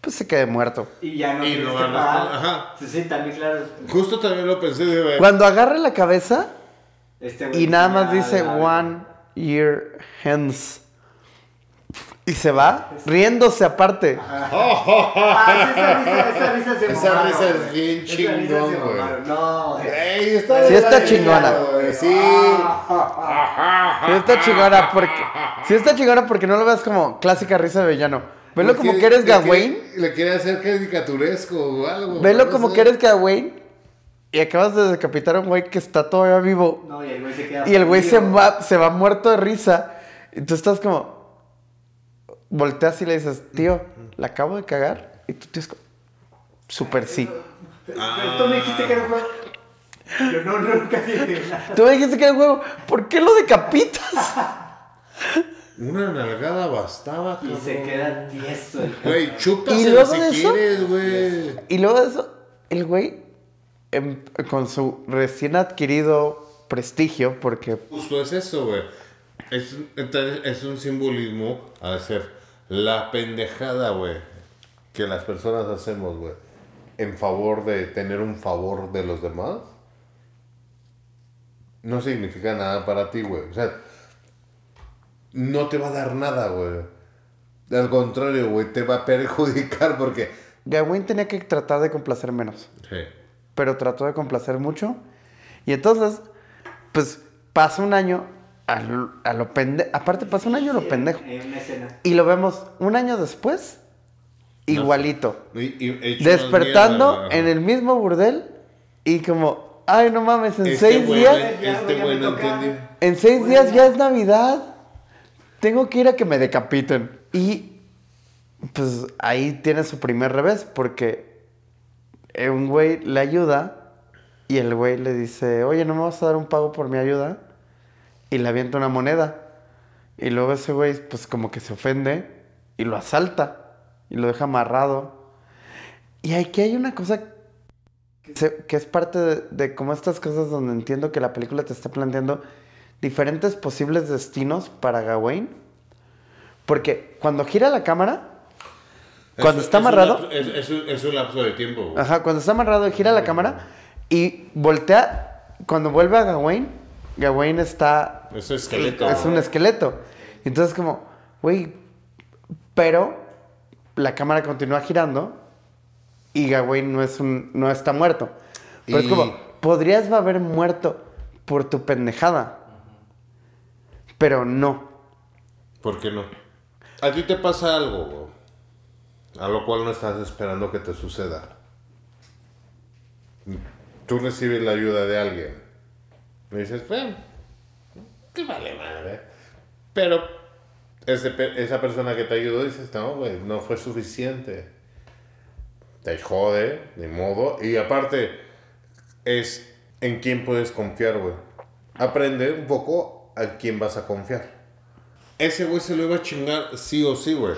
pues se quede muerto. Y ya no Y tienes no que van a- pagar. ajá. Sí, sí, también, claro. Justo también lo pensé, de güey. Cuando agarre la cabeza Este y nada más dice one year hence. Y se va riéndose aparte. Ah, esa risa, esa risa se Esa risa es bien chingón, güey. No, güey. Ey, está Sí está chingona. Sí. Sí está chingona porque. Sí está chingona porque no lo ves como clásica risa de villano. Velo como que eres Gawain. Le quiere hacer caricaturesco o algo. Velo no como sé. que eres Gawain. Y acabas de decapitar a un güey que está todavía vivo. No, y el güey se queda. Y el güey se va, se va muerto de risa. Y tú estás como. Volteas y le dices, tío, la acabo de cagar. Y tú tienes como. Super sí. Pero tú me dijiste que era un juego. Yo no, nunca dije nada. Tú me dijiste que era un huevo. ¿Por qué lo decapitas? Una nalgada bastaba, Y se queda tieso el Güey, luego si eso- quieres, güey. Y luego de eso, el güey, em- con su recién adquirido prestigio, porque Justo es eso, güey. Es, es un simbolismo a hacer la pendejada, güey, que las personas hacemos, güey, en favor de tener un favor de los demás, no significa nada para ti, güey. O sea, no te va a dar nada, güey. Al contrario, güey, te va a perjudicar porque... Gawain tenía que tratar de complacer menos. Sí. Pero trató de complacer mucho. Y entonces, pues pasa un año a lo, a lo pendejo. Aparte, pasa un año a lo pendejo. En una escena. Y lo vemos un año después, igualito. Y- y Despertando en el mismo burdel y como, ay, no mames, en Este seis días, este en seis días ya es Navidad. Tengo que ir a que me decapiten. Y pues ahí tiene su primer revés, porque un güey le ayuda y el güey le dice, oye, ¿no me vas a dar un pago por mi ayuda? Y le avienta una moneda. Y luego ese güey, pues como que se ofende y lo asalta y lo deja amarrado. Y aquí hay una cosa que, es parte de, de como estas cosas donde entiendo que la película te está planteando diferentes posibles destinos para Gawain. Porque cuando gira la cámara, cuando Es- está amarrado, Es, es un, es un lapso de tiempo, güey. Ajá, cuando está amarrado gira la cámara y voltea. Cuando vuelve a Gawain, Gawain está. Es un esqueleto. Es un esqueleto. Entonces, como, güey. Pero la cámara continúa girando y Gawain no, es un, no está muerto. Pero es como, podrías haber muerto por tu pendejada. Pero no. ¿Por qué no? A ti te pasa algo, a lo cual no estás esperando que te suceda. Tú recibes la ayuda de alguien. Y dices, bueno, ¿qué vale madre? Pero ese esa persona que te ayudó dices, no, güey, no fue suficiente. Te jode, de modo. Y aparte, es en quién puedes confiar, güey. Aprende un poco a quién vas a confiar. Ese güey se lo iba a chingar sí o sí, güey.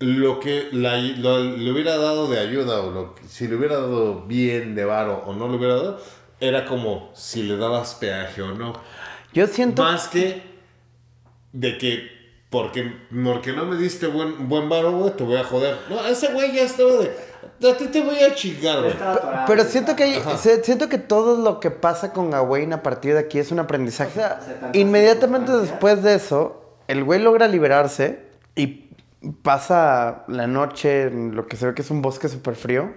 Lo que la- lo- le hubiera dado de ayuda, o lo, si le hubiera dado bien de varo o no le hubiera dado, era como si le dabas peaje o no. Yo siento. Más que de que porque, porque no me diste buen, buen varo, güey, te voy a joder. No, ese güey ya estaba de. A ti te voy a chingar, güey. Pero siento que, hay- siento que todo lo que pasa con Gawain a partir de aquí es un aprendizaje. O sea, inmediatamente después de eso, el güey logra liberarse y pasa la noche en lo que se ve que es un bosque súper frío.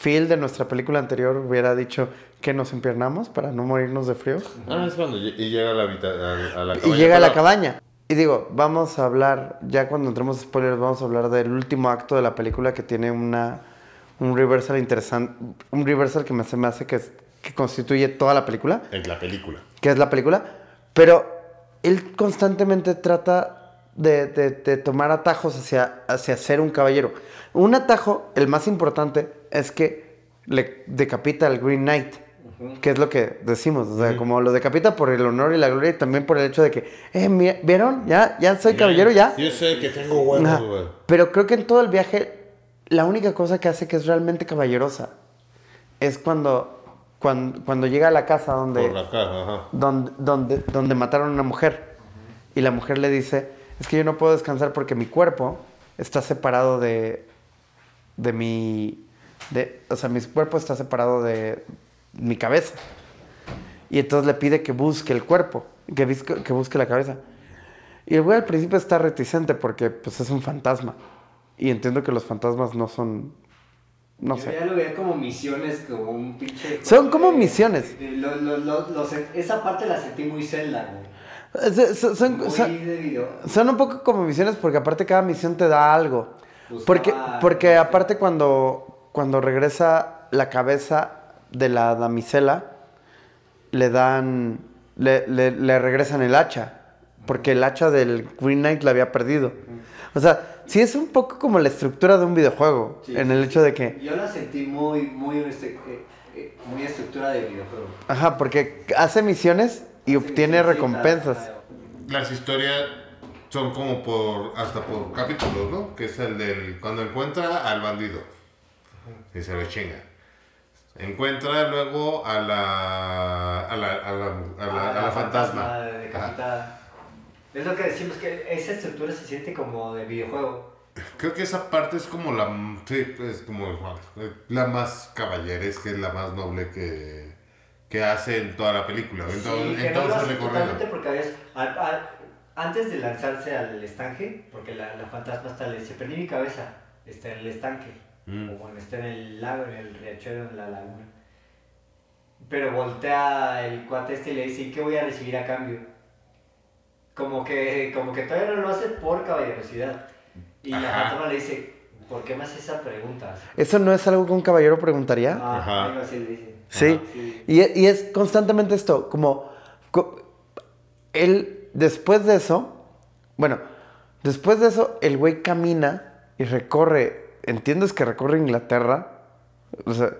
Phil de nuestra película anterior hubiera dicho que nos empiernamos para no morirnos de frío. Ah, es cuando y llega a la, habita- a, a la Y cabaña, llega a la cabaña. Y digo, vamos a hablar, ya cuando entremos a spoilers, vamos a hablar del último acto de la película que tiene una, un reversal interesante, un reversal que me, se me hace que, es- que constituye toda la película, En la película. que es la película, pero él constantemente trata de, de- de tomar atajos hacia, hacia ser un caballero. Un atajo, el más importante, es que le decapita al Green Knight. Que es lo que decimos, o sea, como lo decapita por el honor y la gloria y también por el hecho de que, eh, mi- ¿vieron? Ya, ya soy caballero, ya. Yo sé que tengo huevos, güey. Pero creo que en todo el viaje, la única cosa que hace que es realmente caballerosa es cuando, cuando, cuando llega a la casa donde, la ajá. donde, donde, donde mataron a una mujer. Y la mujer le dice, es que yo no puedo descansar porque mi cuerpo está separado de, de mi... De, o sea, mi cuerpo está separado de mi cabeza. Y entonces le pide que busque el cuerpo, que, busque- que busque la cabeza. Y el güey al principio está reticente porque pues es un fantasma. Y entiendo que los fantasmas no son... No Yo sé. ya lo veía como misiones, como un pinche. Son como de- misiones. de- lo- lo- lo- lo sen- esa parte la sentí muy Zelda, güey. Son, un poco como misiones porque aparte cada misión te da algo. Porque, porque aparte cuando, cuando regresa la cabeza de la damisela, le dan, le, le- le regresan el hacha. Porque el hacha del Green Knight la había perdido. O sea, sí es un poco como la estructura de un videojuego. Sí, en el hecho de que, Yo la sentí muy, muy, este, eh, eh, muy estructura de videojuego. ajá, porque hace misiones y obtiene recompensas. Las historias son como por, hasta por capítulos, ¿no? Que es el del, cuando encuentra al bandido. Y se lo chinga. Encuentra luego a la, a la, a la, a la, a la fantasma. decapitada. Es lo que decimos, que esa estructura se siente como de videojuego. Creo que esa parte es como la, sí, es como la más caballeresca, es la más noble que, que hace en toda la película. En todo, Sí, en que todo no porque habías, al- al- antes de lanzarse al estanque, porque la, la fantasma está, le dice, perdí mi cabeza, está en el estanque, Mm. o bueno, está en el lago, en el riachuelo, en la laguna. Pero voltea el cuate este y le dice, ¿y qué voy a recibir a cambio? Como que, como que todavía no lo hace por caballerosidad. Y la Ajá. fantasma le dice, ¿por qué me haces esa pregunta? ¿Eso no es algo que un caballero preguntaría? Ah, Ajá. algo así le dice. Sí, Sí. Y, y es constantemente esto, como co- él después de eso, bueno, Después de eso, el güey camina y recorre, entiendes que recorre Inglaterra, o sea,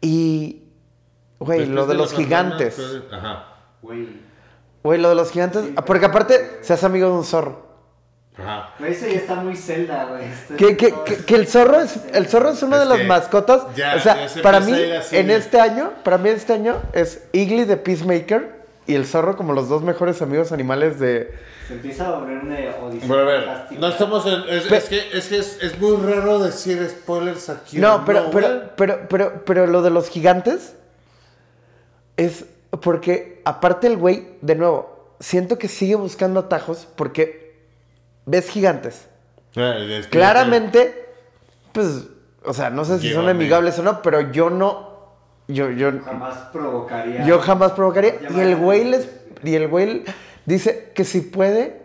y, güey, lo de, de los gigantes, pues, Ajá. Güey. güey, lo de los gigantes, porque aparte se hace amigo de un zorro. Ajá. Eso ya está muy Zelda, güey. Esto Que, que, que, que el zorro es el zorro es una Es de las mascotas. ya- o sea, ya se para mí, en este año, para mí este año es Igly de Peacemaker y el zorro como los dos mejores amigos animales de. Se empieza a volver una odisea. Bueno, a ver, no estamos en. Es, que, es, que es, es muy raro decir spoilers aquí. No, pero, güey. pero, pero, pero, pero lo de los gigantes es porque, aparte el güey, de nuevo, siento que sigue buscando atajos porque ves gigantes. Ah, es que- Claramente, pues, o sea, no sé si son amigables o no, pero yo no. Yo, yo, Jamás provocaría. yo jamás provocaría. Y el güey les. Y el güey dice que si puede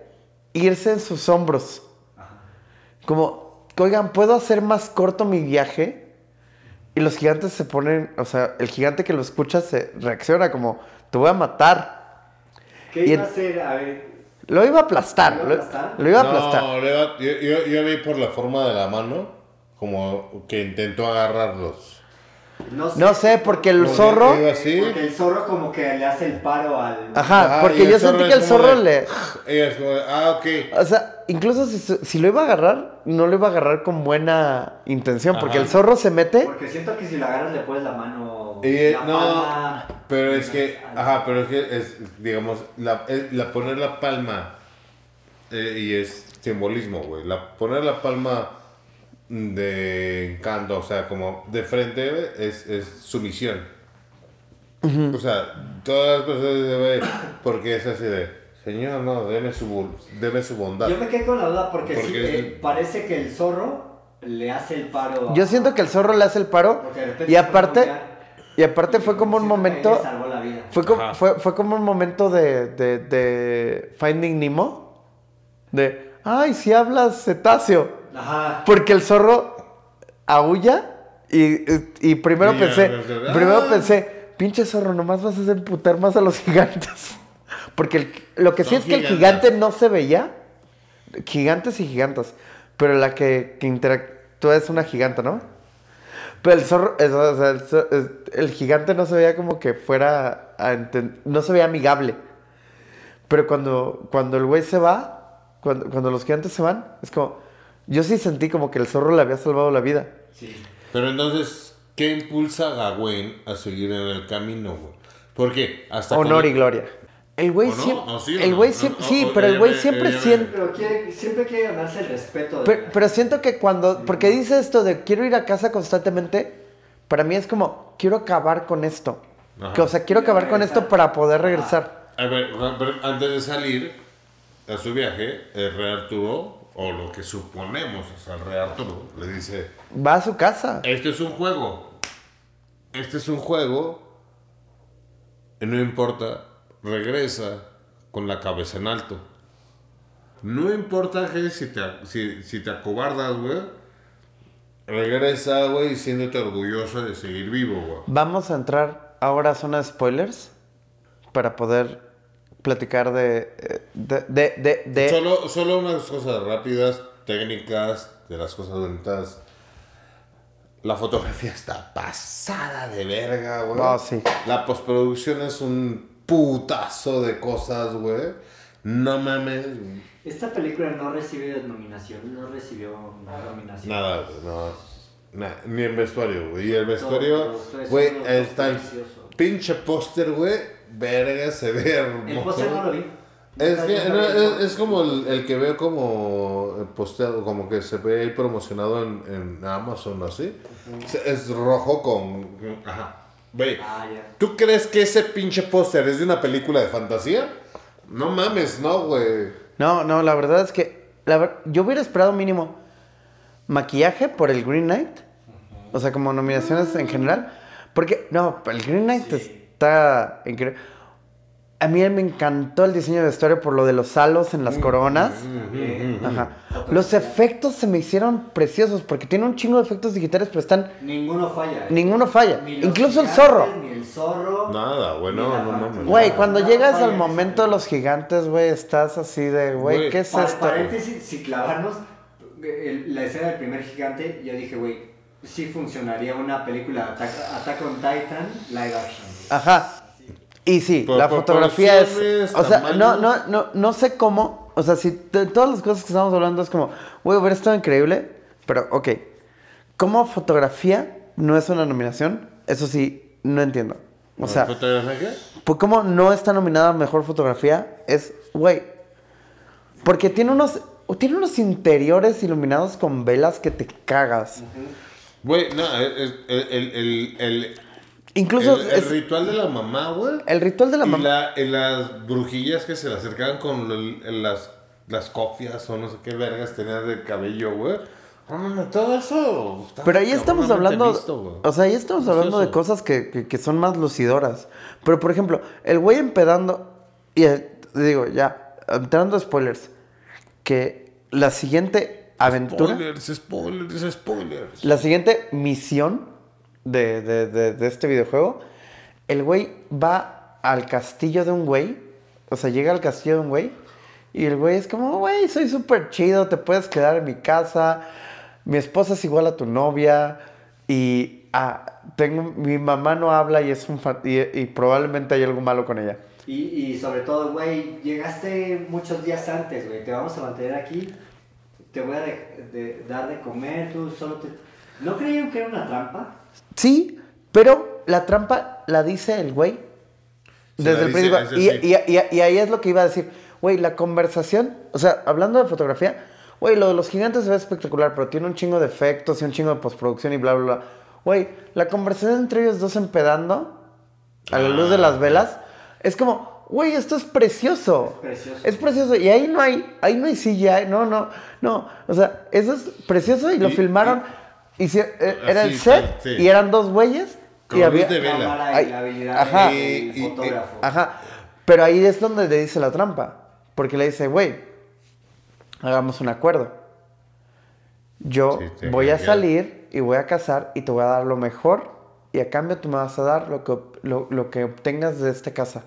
irse en sus hombros. Como, oigan, ¿puedo hacer más corto mi viaje? Y los gigantes se ponen, o sea, el gigante que lo escucha se reacciona como, te voy a matar. ¿Qué y iba el- a hacer? A ver. Lo iba a aplastar. ¿Lo Lo, iba a aplastar? lo iba a No, aplastar. le va- yo, yo, yo vi por la forma de la mano como que intentó agarrarlos. No sé. No sé, porque el zorro... iba así. Porque el zorro como que le hace el paro al. Ajá, Ajá, porque yo sentí que el zorro de- le... Y es como, de, ah, ok. O sea, incluso si, si lo iba a agarrar, no lo iba a agarrar con buena intención, porque el zorro se mete... Porque siento que si lo agarras le pones la mano. Y, eh, la no, palma, pero es que, al- ajá, pero es que es, digamos, la, es- la poner la palma eh, y es simbolismo, güey. La, poner la palma de encanto, o sea, como de frente es, es sumisión. O sea, todas las personas deben, porque es así de, señor, no, deme su, bu- deme su bondad. Yo me quedé con la duda porque, Porque sí, es- eh, parece que el zorro le hace el paro. Yo siento que el zorro le hace el paro Porque de repente y aparte... Y aparte fue como un momento... le salvó la vida. Fue como, fue, fue como un momento de, de, de Finding Nemo. De, ay, si hablas cetáceo. Ajá. Porque el zorro aúlla y, y primero pensé, primero ah. pensé, pinche zorro, nomás vas a hacer emputar más a los gigantes. Porque el- lo que sí es que el gigante no se veía. Gigantes y gigantas. Pero la que, que interactúa es una giganta, ¿no? Pero el zorro, es- o sea, el, zo- es- el gigante no se veía como que fuera, a no se veía amigable. Pero cuando, cuando el güey se va, cuando, cuando los gigantes se van, es como, yo sí sentí como que el zorro le había salvado la vida. Sí. Pero entonces, ¿qué impulsa a Gawain a seguir en el camino, güey? Porque hasta Honor y gloria. El güey ¿O no? siempre, ¿O sí o el no? güey O- siempre, o- sí, o- pero el güey me- siempre siente, Pero quiere, siempre quiere ganarse el respeto. de- pero, pero siento que cuando, porque dice esto de quiero ir a casa constantemente, para mí es como, quiero acabar con esto. Ajá. Que, o sea, quiero acabar con esto para poder regresar. A ver, pero antes de salir a su viaje, el rey Arturo, o lo que suponemos es el rey Arturo, le dice, Va a su casa. este es un juego, este es un juego, y no importa, regresa con la cabeza en alto. No importa que si te, si, si te acobardas, güey, regresa, güey, siéndote orgulloso de seguir vivo, güey. Vamos a entrar ahora a zona de spoilers para poder platicar de, de, de, de, de- Solo, solo unas cosas rápidas, técnicas, de las cosas bonitas. La fotografía está pasada de verga, güey. Ah, sí. La postproducción es un putazo de cosas, güey. No mames. Esta película no recibió nominación, no recibió nominación. Nada, güey, no. Ni el vestuario, güey. Y el vestuario, güey, está el pinche póster, güey. Verga, se ve hermoso. El póster no lo vi. Es, que, no, es, como el, el que veo como posteado, como que se ve ahí promocionado en, en Amazon así. Es- Es rojo con... Ajá. Ve, Ah. ¿tú crees que ese pinche póster es de una película de fantasía? No mames, no, güey. No, no, la verdad es que la ver- yo hubiera esperado mínimo maquillaje por el Green Knight. O sea, como nominaciones en general. Porque, no, el Green Knight está increíble. A mí me encantó el diseño de vestuario por lo de los halos en las coronas. Ajá. Los efectos se me hicieron preciosos porque tiene un chingo de efectos digitales, pero están. Ninguno falla. Ninguno falla. Ni los Incluso el gigantes, zorro. Ni el zorro. Nada, güey, no, no parte- mames. Güey, cuando nada llegas falla al en momento de los gigantes, güey, estás así de, güey, Güey, ¿qué es Pa- esto? Paréntesis, si clavarnos, el- la escena del primer gigante, yo dije, güey, sí funcionaría una película Attack, Attack on Titan live action. Ajá. Y sí, Por la fotografía es. O sea, no, tamaño. no, no, no sé cómo. O sea, si de todas las cosas que estamos hablando es como, güey, hubiera estado increíble, pero ok. ¿Cómo fotografía no es una nominación? Eso sí, no entiendo. O sea, ¿Fotografía qué? pues cómo no está nominada a mejor fotografía es, güey. Porque tiene unos, tiene unos interiores iluminados con velas que te cagas. Güey, no, es- el, el, el, el, Incluso el- el es- ritual de la mamá, güey. el ritual de la y mamá. la- y las brujillas que se le acercaban con el- el- las, las cofias o no sé qué vergas tenían de cabello, güey. Todo eso. Pero ahí estamos hablando, visto, o sea, ahí estamos hablando de Precioso. cosas que, que- que son más lucidoras. Pero, por ejemplo, el güey empedando, y eh, digo, ya, entrando a spoilers, que la siguiente aventura, Spoilers, spoilers, spoilers. la siguiente misión de, de- de- de este videojuego, el güey va al castillo de un güey, o sea, llega al castillo de un güey, y el güey es como, güey, soy súper chido, te puedes quedar en mi casa, mi esposa es igual a tu novia, y ah, tengo, mi mamá no habla y, es un y, y probablemente hay algo malo con ella. Y, y sobre todo, güey, llegaste muchos días antes, güey, te vamos a mantener aquí, te voy a de- dar de comer, tú solo te... ¿No creyeron que era una trampa? Sí, pero la trampa la dice el güey. Se Desde el dice, principio. Y, y- y- y ahí es lo que iba a decir. Güey, la conversación, o sea, hablando de fotografía, güey, lo de los gigantes se ve espectacular, pero tiene un chingo de efectos y un chingo de postproducción y bla, bla, bla. Güey, la conversación entre ellos dos empedando a la luz de las velas es como, güey, esto es precioso. Es precioso. Es precioso. Y ahí no hay, ahí no hay CGI, no, no, no. O sea, eso es precioso y lo Y- filmaron. Hici- eh, era el Así, set sí. y eran dos güeyes. Con y había, de vela. Cámara y Ay, la habilidad ajá. del Y- y- fotógrafo. Ajá. Pero ahí es donde le dice la trampa. Porque le dice, güey, hagamos un acuerdo. Yo Sí, voy a salir y voy a casar y te voy a dar lo mejor. Y a cambio tú me vas a dar lo que, lo, lo que obtengas de esta casa.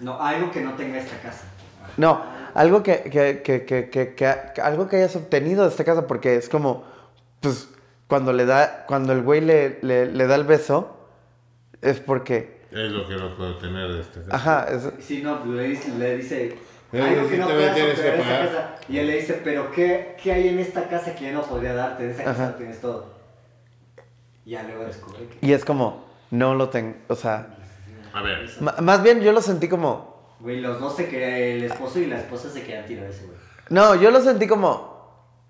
No, algo que no tenga esta casa. No, algo que, que, que, que, que- que- que- algo que hayas obtenido de esta casa, porque es como, pues, cuando le da, cuando el güey le, le, le da el beso, es porque, Es lo que no puedo tener de este caso. ajá, es- Sí, no, pues le dice, le dice algo que no puedas tienes que pagar. casa. Y él le dice, pero ¿qué, ¿qué hay en esta casa que yo no podría darte? En esa casa Ajá. tienes todo. Y ya luego descubre que... y es como, no lo tengo, o sea, A ver. más bien yo lo sentí como, Güey, los dos se querían, el esposo y la esposa se querían tirar a ese güey. no, yo lo sentí como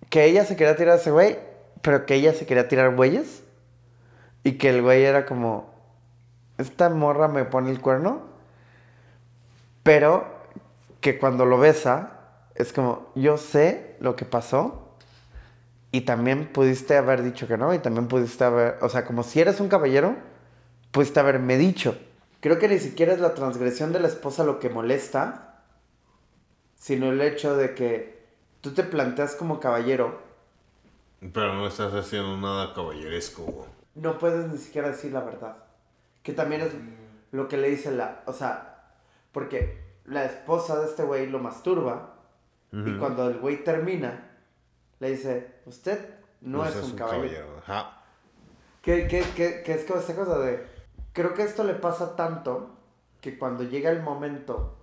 que ella se quería tirar a ese güey, pero que ella se quería tirar güeyes, y que el güey era como, esta morra me pone el cuerno, pero que cuando lo besa, es como, yo sé lo que pasó. Y también pudiste haber dicho que no, y también pudiste haber, o sea, como si eres un caballero, pudiste haberme dicho. Creo que ni siquiera es la transgresión de la esposa lo que molesta, sino el hecho de que tú te planteas como caballero, Pero no estás haciendo nada caballeresco, güey. no puedes ni siquiera decir la verdad. Que también es lo que le dice la, o sea, porque la esposa de este güey lo masturba y cuando el güey termina, le dice, usted no, es seas un caballero. Ajá. Que, que, que, que es como esta cosa de... Creo que esto le pasa tanto que cuando llega el momento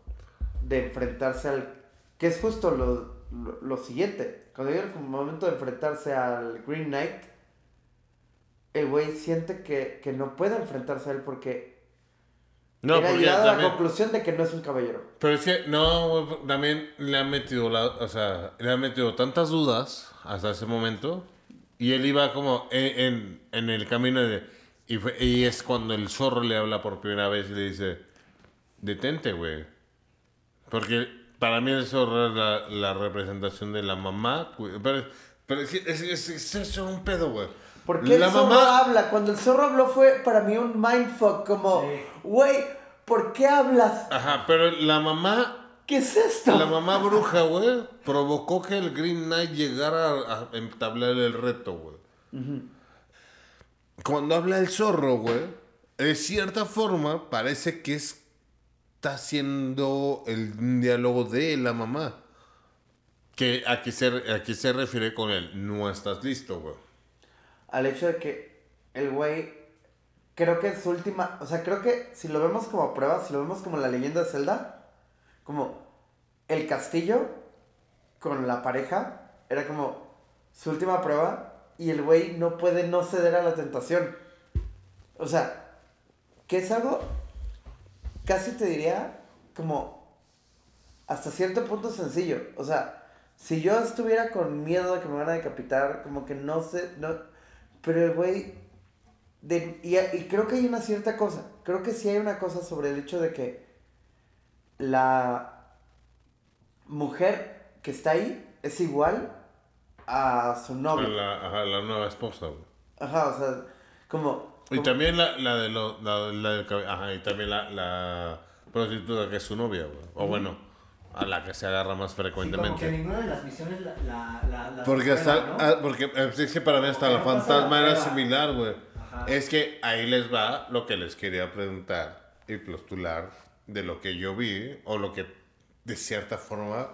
de enfrentarse al... Que es justo lo, lo, lo siguiente. Cuando llega el momento de enfrentarse al Green Knight, el güey siente que, que no puede enfrentarse a él porque No, porque llegado a la también... conclusión de que no es un caballero. Pero es que, no, también le han metido, la, o sea, le han metido tantas dudas hasta ese momento. Y él iba como en, en, en el camino de... Y, fue- y es cuando el zorro le habla por primera vez y le dice, detente, güey. Porque para mí el zorro es la, la representación de la mamá. Pero, pero es, es, es, es, un pedo, güey. ¿Por qué la el zorro mamá... habla? Cuando el zorro habló fue para mí un mindfuck, como, Sí. güey, ¿por qué hablas? Ajá, pero la mamá, ¿Qué es esto? la mamá bruja, güey, provocó que el Green Knight llegara a, a entablar el reto, güey. Cuando habla el zorro, güey, de cierta forma parece que es- está haciendo el diálogo de la mamá. Que a qué se, a se refiere con él, no estás listo, güey. Al hecho de que el güey, creo que su última, o sea, creo que si lo vemos como prueba, si lo vemos como la leyenda de Zelda, como el castillo con la pareja, era como su última prueba y el güey no puede no ceder a la tentación. O sea, que es algo, casi te diría, como hasta cierto punto sencillo. O sea, si yo estuviera con miedo de que me van a decapitar, como que no sé, no, pero el güey, de, y, y creo que hay una cierta cosa, creo que sí hay una cosa sobre el hecho de que la mujer que está ahí es igual a su A novio. la, ajá, la nueva esposa, güey. Ajá, o sea, como... Y también la, la de lo, la, la del ajá, y también la, la prostituta que es su novia, güey. O bueno, a la que se agarra más Sí, como que frecuentemente. ninguna de las misiones la, la, la, la Porque hasta, ¿no? ah, porque eh, es que para mí hasta la no fantasma la era similar, güey. Es que ahí les va lo que les quería preguntar y postular de lo que yo vi, o lo que de cierta forma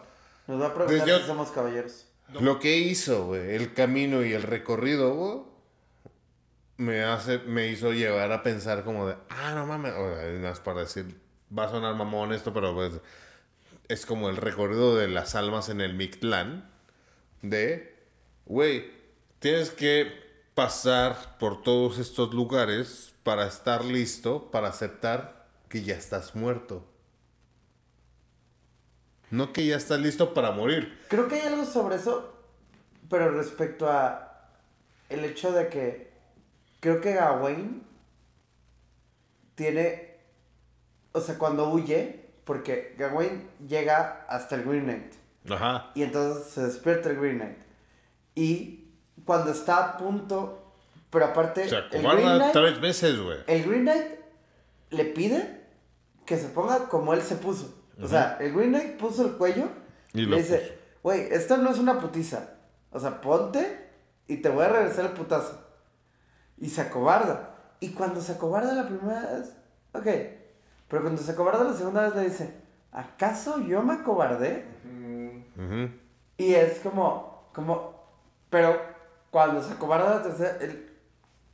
Nos va a preguntar Desde- si somos caballeros. Lo que hizo, güey, el camino y el recorrido, güey, me hace, me hizo llevar a pensar como de, ah, no mames, para decir, va a sonar mamón esto, pero pues es como el recorrido de las almas en el Mictlán, de, güey, tienes que pasar por todos estos lugares para estar listo, para aceptar que ya estás muerto. No que ya estás listo para morir. Creo que hay algo sobre eso, pero respecto a el hecho de que creo que Gawain tiene, o sea, cuando huye, porque Gawain llega hasta el Green Knight Ajá. y entonces se despierta el Green Knight y cuando está a punto, pero aparte Se el Green Knight, tres veces, güey. el Green Knight le pide que se ponga como él se puso. O sea, el Green Knight puso el cuello Y le dice, güey, esto no es una putiza. O sea, ponte y te voy a regresar el putazo. Y se acobarda. Y cuando se acobarda la primera vez, ok. Pero cuando se acobarda la segunda vez le dice, ¿acaso yo me acobardé? Y es como, como, pero cuando se acobarda la tercera, el,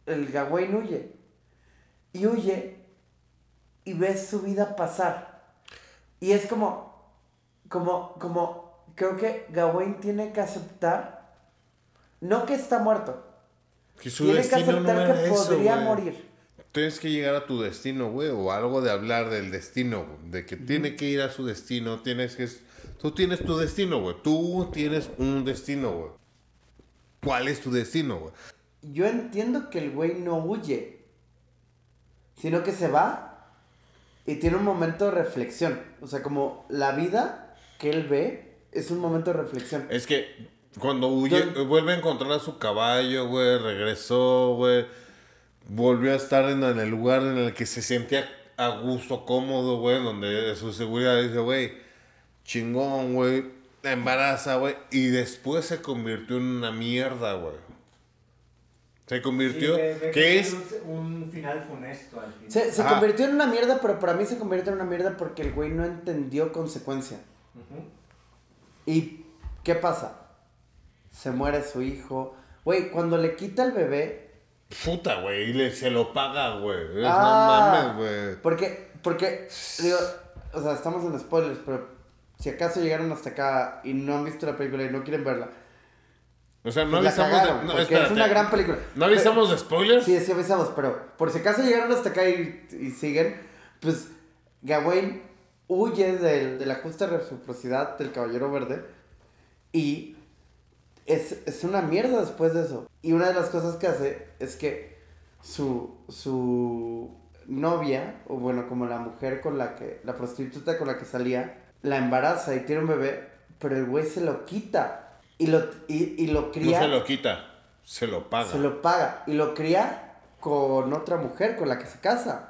el Gawain huye. Y huye y ves su vida pasar. Y es como, como, como, creo que Gawain tiene que aceptar, no que está muerto, Que su tiene que no aceptar que eso, podría morir. Tienes que llegar a tu destino, güey, o algo de hablar del destino, güey, de que tiene que ir a su destino, tienes que... Tú tienes tu destino, güey, tú tienes un destino, güey. ¿Cuál es tu destino, güey? Yo entiendo que el güey no huye, sino que se va y tiene un momento de reflexión. O sea, como la vida que él ve es un momento de reflexión. Es que cuando huye, Don- vuelve a encontrar a su caballo, güey, regresó, güey, volvió a estar en el lugar en el que se sentía a gusto, cómodo, güey, donde su seguridad dice, güey, chingón, güey, embaraza, güey, y después se convirtió en una mierda, güey. Se convirtió, Sí, tiene es, Un, un final funesto al final. Se, se convirtió en una mierda, pero para mí se convierte en una mierda porque el güey no entendió consecuencia. Ujú. ¿Y qué pasa? Se muere su hijo. Güey, cuando le quita el bebé. puta, güey, y le- se lo paga, güey. Ah, no mames, güey. Porque, porque, digo, o sea, estamos en spoilers, pero si acaso llegaron hasta acá y no han visto la película y no quieren verla, O sea, no pues avisamos cagaron, de, no, es una gran película. ¿No avisamos de spoilers? Sí, sí avisamos, pero por si acaso llegaron hasta acá y, y siguen, pues Gawain huye del- de la justa reciprocidad del Caballero Verde y es, es una mierda después de eso. Y una de las cosas que hace es que su, su novia, o bueno, como la mujer con la que, la prostituta con la que salía, la embaraza y tiene un bebé, pero el güey se lo quita y lo, y, y lo No cría. se lo quita, se lo paga. Se lo paga y lo cría con otra mujer con la que se casa.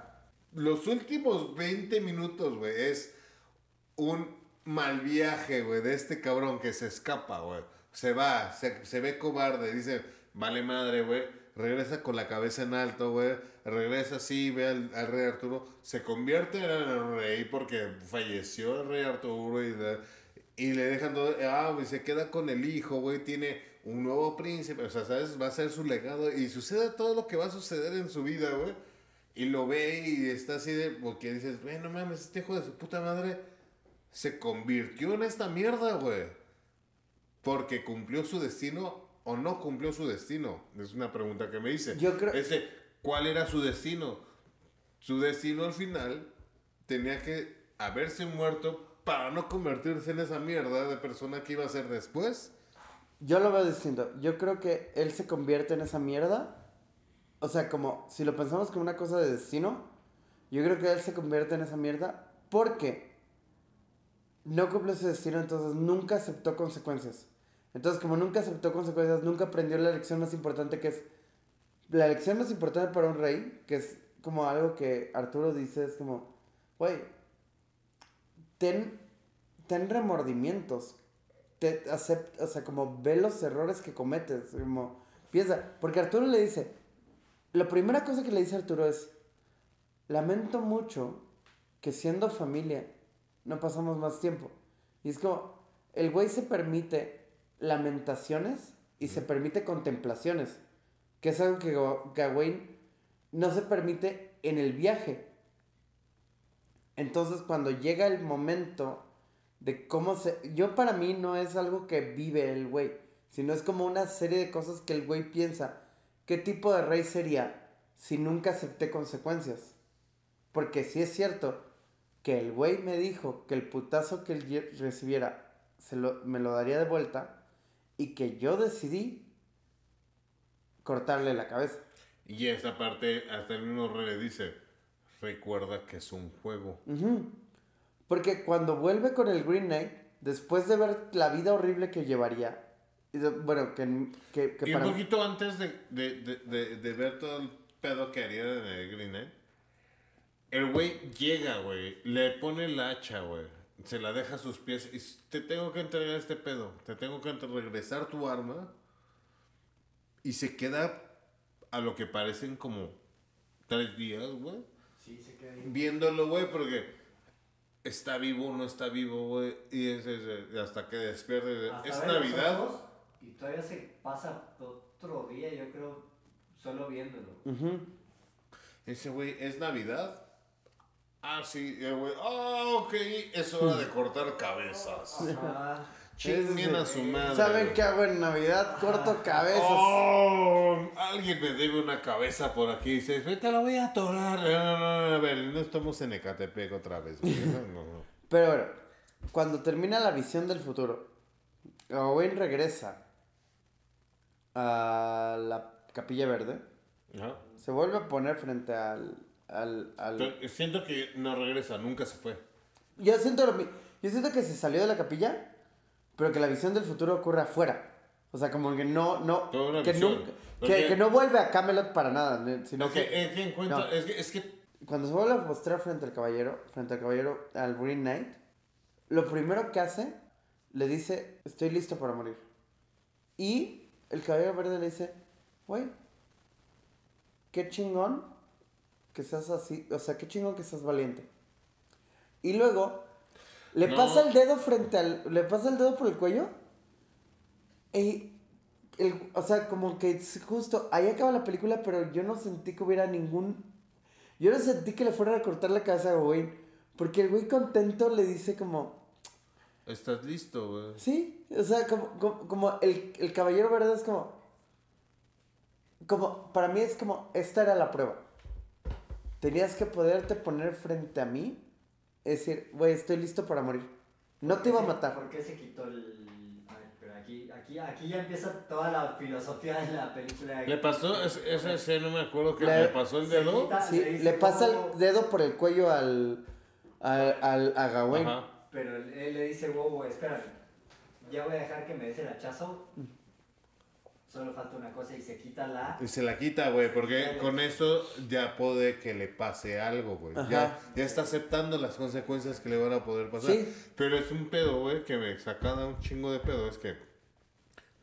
los últimos 20 minutos, güey, es un mal viaje, güey, de este cabrón que se escapa, güey. Se va, se, se ve cobarde, dice, vale madre, güey. Regresa con la cabeza en alto, güey. Regresa así, ve al, rey Arturo. Se convierte en el rey porque falleció el rey Arturo y, y le dejan todo. Ah, güey, se queda con el hijo, güey. Tiene un nuevo príncipe. O sea, ¿sabes? Va a ser su legado. Y sucede todo lo que va a suceder en su vida, güey. Y lo ve y está así de. Porque dices, güey, no mames, este hijo de su puta madre se convirtió en esta mierda, güey. Porque cumplió su destino o no cumplió su destino. Es una pregunta que me hice. Yo creo- Ese, ¿cuál era su destino? Su destino al final tenía que haberse muerto para no convertirse en esa mierda de persona que iba a ser después. Yo lo veo distinto. Yo creo que él se convierte en esa mierda. O sea, como si lo pensamos como una cosa de destino, yo creo que él se convierte en esa mierda porque no cumplió su destino, entonces nunca aceptó consecuencias. Entonces, como nunca aceptó consecuencias, nunca aprendió la lección más importante que es... La lección más importante para un rey, que es como algo que Arturo dice, es como, güey, ten, ten remordimientos. Te acept- o sea, como ve los errores que cometes. Como, piensa, porque Arturo le dice, la primera cosa que le dice Arturo es, lamento mucho que siendo familia no pasamos más tiempo. Y es como, el güey se permite lamentaciones y se permite contemplaciones, que es algo que Ga- Gawain no se permite en el viaje. Entonces cuando llega el momento de cómo se... Yo para mí no es algo que vive el güey, sino es como una serie de cosas que el güey piensa. ¿Qué tipo de rey sería si nunca acepté consecuencias? Porque sí es cierto que el güey me dijo que el putazo que él recibiera se lo, me lo daría de vuelta y que yo decidí cortarle la cabeza. Y esa parte, hasta el mismo rey le dice, recuerda que es un juego. Porque cuando vuelve con el Green Knight, después de ver la vida horrible que llevaría, y de- bueno, que, que, que Y un poquito antes de, de, de, de, de ver todo el pedo que haría en el Green Knight, el güey llega, güey, le pone el hacha, güey, se la deja a sus pies y te tengo que entregar este pedo, te tengo que regresar tu arma y se queda a lo que parecen como tres días, güey, Sí, se queda ahí. viéndolo, güey, porque está vivo o no está vivo, güey, y es, es- hasta que despierte. Hasta Es Navidad. Y todavía se pasa otro día, yo creo, solo viéndolo. Ese güey, ¿es Navidad? Ah, sí, el güey, ah, ok, es hora de cortar cabezas. Ajá. Chinguen a su madre. ¿Saben qué hago en Navidad? Corto cabezas. Oh, alguien me debe una cabeza por aquí. Dice, te la voy a atorar. No, no, no, a ver, no estamos en Ecatepec otra vez. güey. No, no, no. Pero bueno, cuando termina la visión del futuro, Gawain regresa a la Capilla Verde, Ajá. se vuelve a poner frente al... al, al- Siento que no regresa, nunca se fue. Yo siento lo Yo siento que se salió de la capilla, pero que la visión del futuro ocurre afuera. O sea, como que no, no, que, visión. nunca- Porque- que, que no vuelve a Camelot para nada, sino Es que, que, es que encuentra, no. es que, es que cuando se vuelve a mostrar frente al caballero, frente al caballero, al Green Knight, lo primero que hace, le dice, estoy listo para morir. Y el caballero verde le dice, güey, qué chingón que seas así, o sea, qué chingón que seas valiente. Y luego, le No. pasa el dedo frente al, le pasa el dedo por el cuello. Y, el- o sea, como que justo, ahí acaba la película, pero yo no sentí que hubiera ningún yo no sentí que le fueran a cortar la cabeza a Gawain. Porque el güey contento le dice como... estás listo, güey. Sí, o sea, como, como, como el, el caballero verde es como... Como, para mí es como, esta era la prueba. Tenías que poderte poner frente a mí. Es decir, güey, estoy listo para morir. No te iba a ¿Por qué se- matar. ¿Por qué se quitó el.? Ay, pero aquí, aquí, aquí ya empieza toda la filosofía de la película. Le pasó, es- esa escena no me acuerdo que Le- le pasó el dedo. quita- Sí, le le pasa el dedo por el cuello al... al, al- a Gawain. Ajá. Pero él le dice, wow, espérame. Ya voy a dejar que me des el hachazo. Solo falta una cosa y se quita la... Y se la quita, güey, porque con eso ya puede que le pase algo, güey. Ya, ya está aceptando las consecuencias que le van a poder pasar. Sí. Pero es un pedo, güey, que me saca de un chingo de pedo. Es que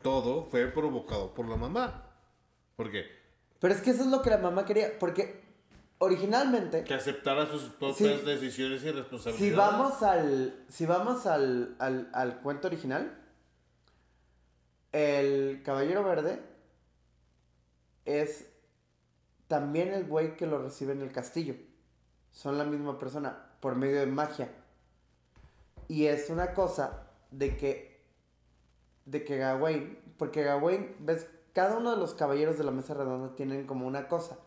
todo fue provocado por la mamá. Porque Pero es que eso es lo que la mamá quería, porque originalmente, que aceptara sus propias Sí. decisiones y responsabilidades. si vamos al, si vamos al, al, al cuento original, el Caballero Verde es también el güey que lo recibe en el castillo. Son la misma persona por medio de magia. Y es una cosa de que de que Gawain, porque Gawain, ves, cada uno de los caballeros de la mesa redonda tienen como una cosa,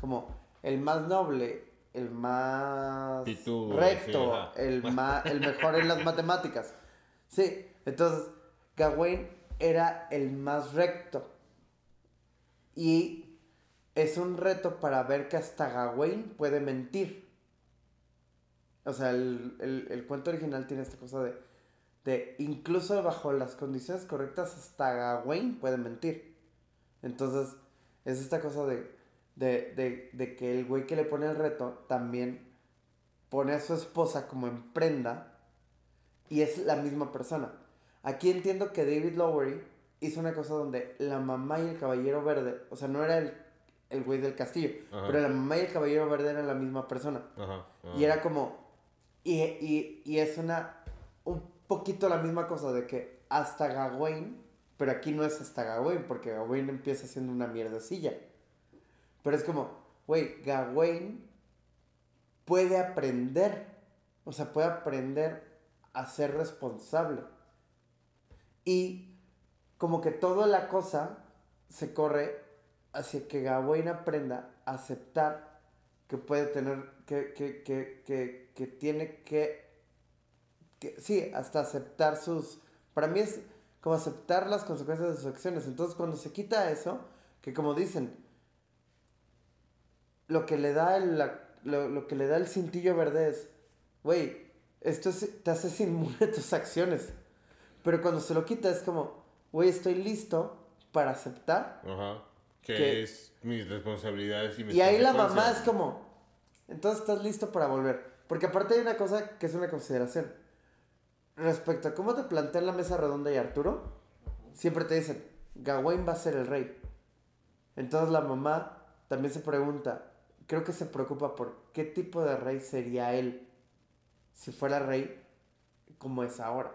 como el más noble, el más recto, sí, el más, el mejor en las matemáticas. Sí, entonces Gawain era el más recto. Y es un reto para ver que hasta Gawain puede mentir. O sea, el, el- el cuento original tiene esta cosa de, de incluso bajo las condiciones correctas hasta Gawain puede mentir. Entonces, es esta cosa de, de, de, de que el güey que le pone el reto también pone a su esposa como en prenda y es la misma persona. Aquí entiendo que David Lowery hizo una cosa donde la mamá y el caballero verde, o sea, no era el, el güey del castillo, Ajá. pero la mamá y el caballero verde eran la misma persona. Ajá, ajá. Y era como. Y, y, y es una. Un poquito la misma cosa de que hasta Gawain. Pero aquí no es hasta Gawain, porque Gawain empieza siendo una mierdecilla. Pero es como, güey, Gawain puede aprender. O sea, puede aprender a ser responsable. Y como que toda la cosa se corre hacia que Gawain aprenda a aceptar que puede tener, que, que, que, que, tiene que, que, sí, hasta aceptar sus, para mí es como aceptar las consecuencias de sus acciones. Entonces cuando se quita eso, que como dicen, lo que le da el, la- lo, lo que le da el cintillo verde es, güey, esto es- te haces inmune a tus acciones. Pero cuando se lo quita es como, güey, estoy listo para aceptar. Ajá. Que Que- es mis responsabilidades y mis Y ahí la mamá es como, entonces estás listo para volver. Porque aparte hay una cosa que es una consideración. Respecto a cómo te plantean la mesa redonda y Arturo, siempre te dicen, Gawain va a ser el rey. Entonces la mamá también se pregunta, creo que se preocupa por qué tipo de rey sería él si fuera rey como es ahora.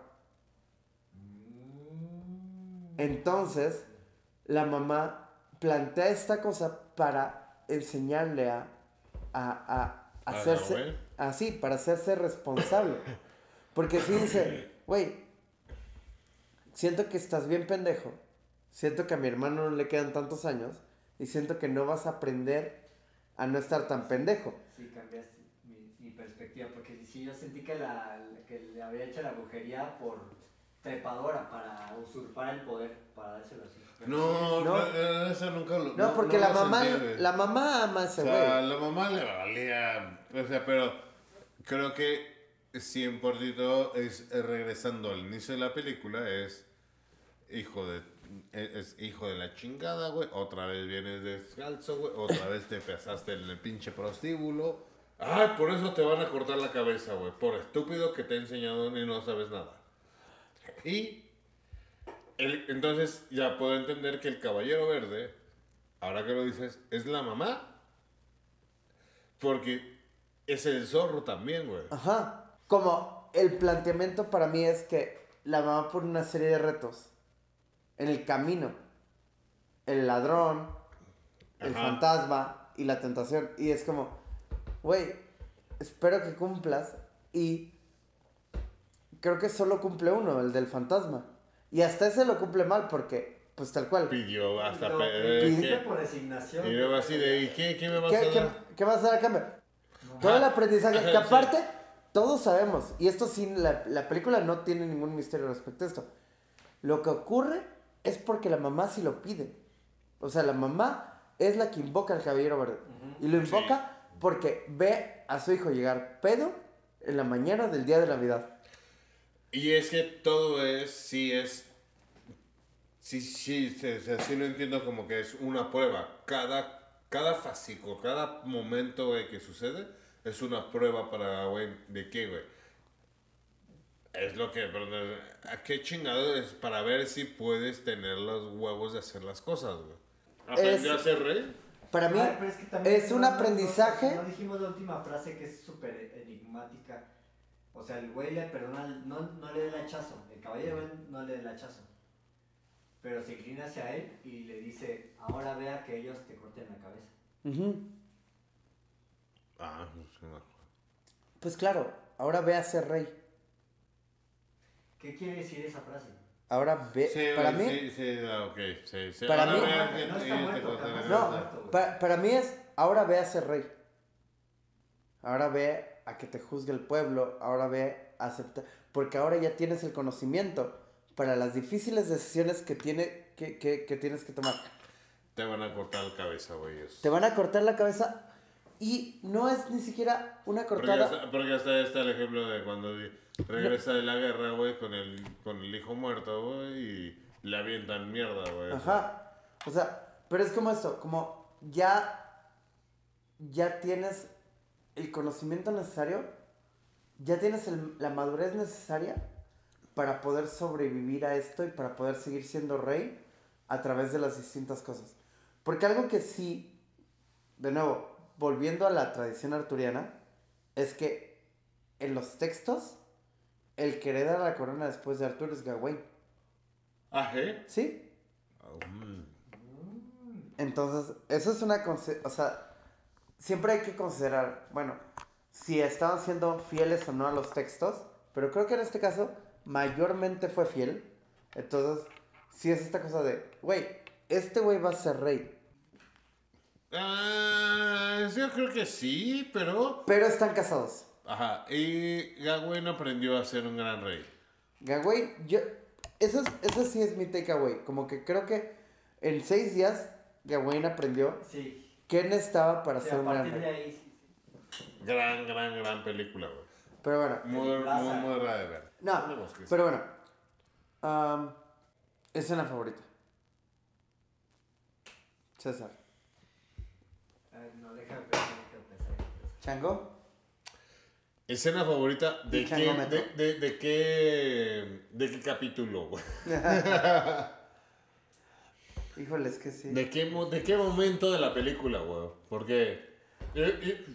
Entonces, la mamá plantea esta cosa para enseñarle a, a, a ¿A hacerse así, para hacerse responsable. Porque si dice, güey, siento que estás bien pendejo, siento que a mi hermano no le quedan tantos años y siento que no vas a aprender a no estar tan pendejo. Sí, cambiaste mi, mi perspectiva, porque sí, yo sentí que, la, que le había hecho la brujería por trepadora, para usurpar el poder, para dárselo así. No, No. no, eh, eso nunca lo. No, porque la mamá, la mamá ama a O ese sea, güey. la mamá le valía. O sea, pero creo que 100% es, es regresando al inicio de la película, es hijo de. Es, es hijo de la chingada, güey. Otra vez vienes descalzo, güey. Otra vez te pesaste en el pinche prostíbulo. Ay, por eso te van a cortar la cabeza, güey. Por estúpido que te he enseñado y no sabes nada. Y el- entonces ya puedo entender que el caballero verde, ahora que lo dices, es la mamá. Porque es el zorro también, güey. Ajá. Como el planteamiento para mí es que la mamá pone una serie de retos en el camino. El ladrón, el fantasma y la tentación. Y es como, güey, espero que cumplas. Y creo que solo cumple uno, el del fantasma. Y hasta ese lo cumple mal porque, pues tal cual. Pidió hasta... No, pe- eh, ¿qué? por resignación. Y luego así de, ¿y qué, qué me vas ¿Qué, a qué, dar? qué vas a dar a cambio? Todo el aprendizaje. Ajá, que sí. aparte, todos sabemos, y esto sí, la, la película no tiene ningún misterio respecto a esto. Lo que ocurre es porque la mamá sí lo pide. O sea, la mamá es la que invoca al caballero verde. Y lo invoca porque ve a su hijo llegar pedo en la mañana del día de Navidad. Y es que todo es, sí es Sí, sí, sí, sí, sí lo entiendo como que es una prueba. Cada, cada fásico, cada momento, güey, que sucede es una prueba para, güey, ¿de qué, güey? Es lo que, pero ¿a qué chingado es para ver si puedes tener los huevos de hacer las cosas, güey? ¿Aprendió a ser rey? Para mí Ay, es, que es un aprendizaje. No, dijimos la última frase que es súper enigmática. O sea, el güey le perdona, el- no, no le da el hachazo. El caballero no le da el hachazo. Pero se inclina hacia él y le dice, ahora vea que ellos te corten la cabeza. Ujú. Ah, no sé. Pues claro, ahora ve a ser rey. ¿Qué quiere decir esa frase? Ahora ve. Sí, para mí, sí, sí, ah, ok, sí, sí. Para Ahora mí- No, que- no está muerto, no, para mí es ahora ve a ser rey. Ahora ve a que te juzgue el pueblo. Ahora ve a aceptar. Porque ahora ya tienes el conocimiento para las difíciles decisiones que, tiene, que, que, que tienes que tomar. Te van a cortar la cabeza, güey. Te van a cortar la cabeza y no es ni siquiera una Porque cortada. hasta, porque hasta está el ejemplo de cuando regresa de la guerra, güey, con el, con el hijo muerto, güey, y le avientan mierda, güey. Ajá. O sea, pero es como esto, como ya, ya tienes el conocimiento necesario, ya tienes el- la madurez necesaria para poder sobrevivir a esto y para poder seguir siendo rey a través de las distintas cosas. Porque algo que sí, de nuevo, volviendo a la tradición arturiana, es que en los textos, el que hereda la corona después de Arturo es Gawain. Ah, ¿eh? ¿Sí? Mm. Entonces, eso es una... O sea, siempre hay que considerar, bueno, si estaban siendo fieles o no a los textos, pero creo que en este caso mayormente fue fiel. Entonces, sí es esta cosa de, güey, este güey va a ser rey. Ah, yo creo que sí, pero... Pero están casados. Ajá, y Gawain aprendió a ser un gran rey. Gawain, yo... Eso, es- eso sí es mi takeaway. Como que creo que en seis días Gawain aprendió Sí. Qué necesitaba para ser un gran partir de rey. ahí, sí, sí. Gran, gran, gran película, güey. Pero bueno, Muy, muy, muy rara de ver. No, pero bueno. escena favorita. César. Ay, no, déjame pensar. ¿Chango? Escena favorita de qué, de, de, de qué, de qué capítulo, güey. Híjole, es que sí. ¿De qué, mo- ¿De qué momento de la película, güey? Porque. eh, eh,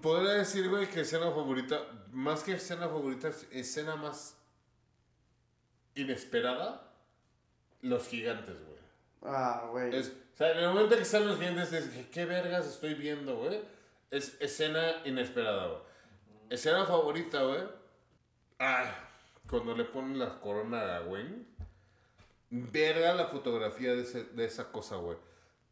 podría decir, güey, que escena favorita. Más que escena favorita, es escena más inesperada. Los gigantes, güey. Ah, güey. Es, o sea, en el momento que están los gigantes, es que, ¿qué vergas estoy viendo, güey? Es escena inesperada, güey. Escena favorita, güey. Ah, cuando le ponen la corona a Gwen. Verga la fotografía de, ese- de esa cosa, güey.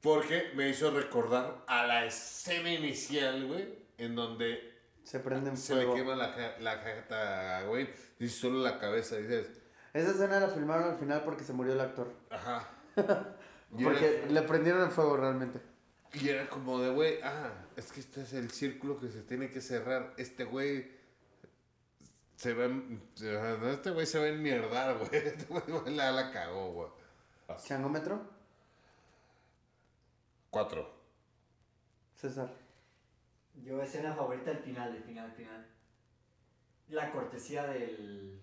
Porque me hizo recordar a la escena inicial, güey. En donde Se prende en se le fuego. quema la, la jeta Gwen. Y solo la cabeza. Dices, Esa escena la filmaron al final porque se murió el actor. ajá. Porque era- le prendieron en fuego realmente. Y era como de, güey, ah, es que este es el círculo que se tiene que cerrar. Este güey se en- no, este güey se va a enmierdar, güey. Este güey la, la cagó, güey. ¿Changómetro? Cuatro. César. Yo, escena favorita, el final, el final, el final. La cortesía del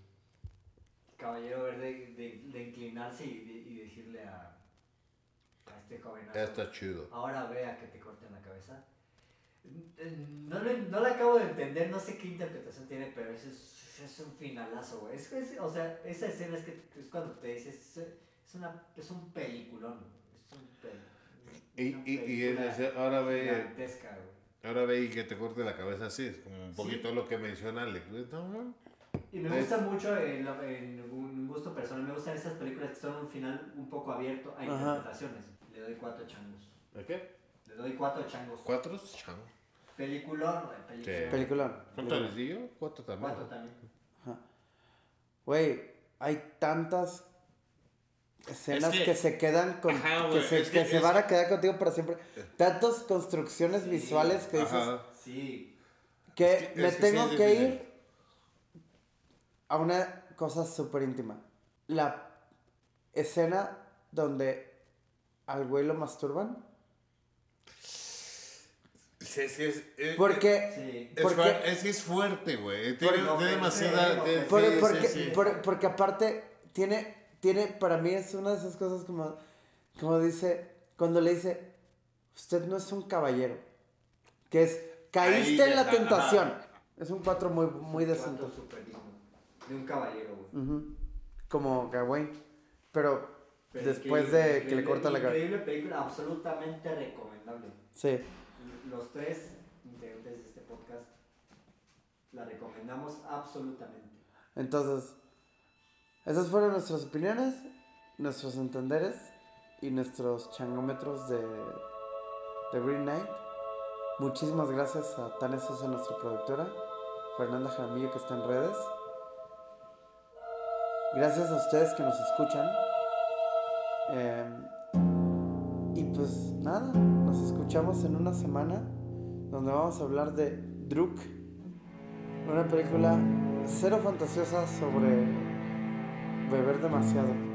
caballero verde de, de inclinarse y, de- y decirle a, a este joven. Ya está chido. Ahora vea que te corten la cabeza. No, lo- no la acabo de entender, no sé qué interpretación tiene, pero eso es, es un finalazo, güey. Es, es- o sea, esa escena es, que, es cuando te dices, es, es una, es un peliculón, es un pel- Y, y, y ahora ve, gigantesca, güey. ahora ve y que te corte la cabeza así. Es como un poquito lo que menciona Alex. No. Y me gusta mucho, en, la- en un gusto personal, me gustan esas películas que son un final un poco abierto a Ajá. interpretaciones. Le doy cuatro changos. ¿De qué? Le doy cuatro changos. ¿Cuatro? Chao. Peliculón, güey, peliculón. Sí. Peliculón. ¿Cuánto les di yo? Cuatro también. Cuatro también. Güey, hay tantas escenas Es que, que- se quedan con. Ajá, que se, es que que se van a quedar contigo para siempre. Tantas construcciones Sí, visuales que dices. Ajá. Sí. Que Es que- me es que sí tengo que difícil. ir a una cosa súper íntima. La, escena donde al güey lo masturban. Sí, sí, es, es- Porque, Sí. es, porque, fuer- es, es fuerte, güey. Tiene, demasiada. porque- de- por- sí, porque, sí. por- porque aparte tiene, tiene, para mí es una de esas cosas como, como dice, cuando le dice, usted no es un caballero, que es, caíste Ahí en la tentación. ajá. Es un cuatro muy, muy decente. De un caballero, güey. Como Gawain. Pero, Pero después de que le corta la cabeza. Increíble película, absolutamente recomendable. Sí. Los tres integrantes de este podcast la recomendamos absolutamente. Entonces, esas fueron nuestras opiniones, nuestros entenderes y nuestros changómetros de, de Green Knight. Muchísimas gracias a Tania Sosa, nuestra productora, Fernanda Jaramillo que está en redes. Gracias a ustedes que nos escuchan. Em, y pues nada, escuchamos en una semana donde vamos a hablar de Druk, una película cero fantasiosa sobre beber demasiado.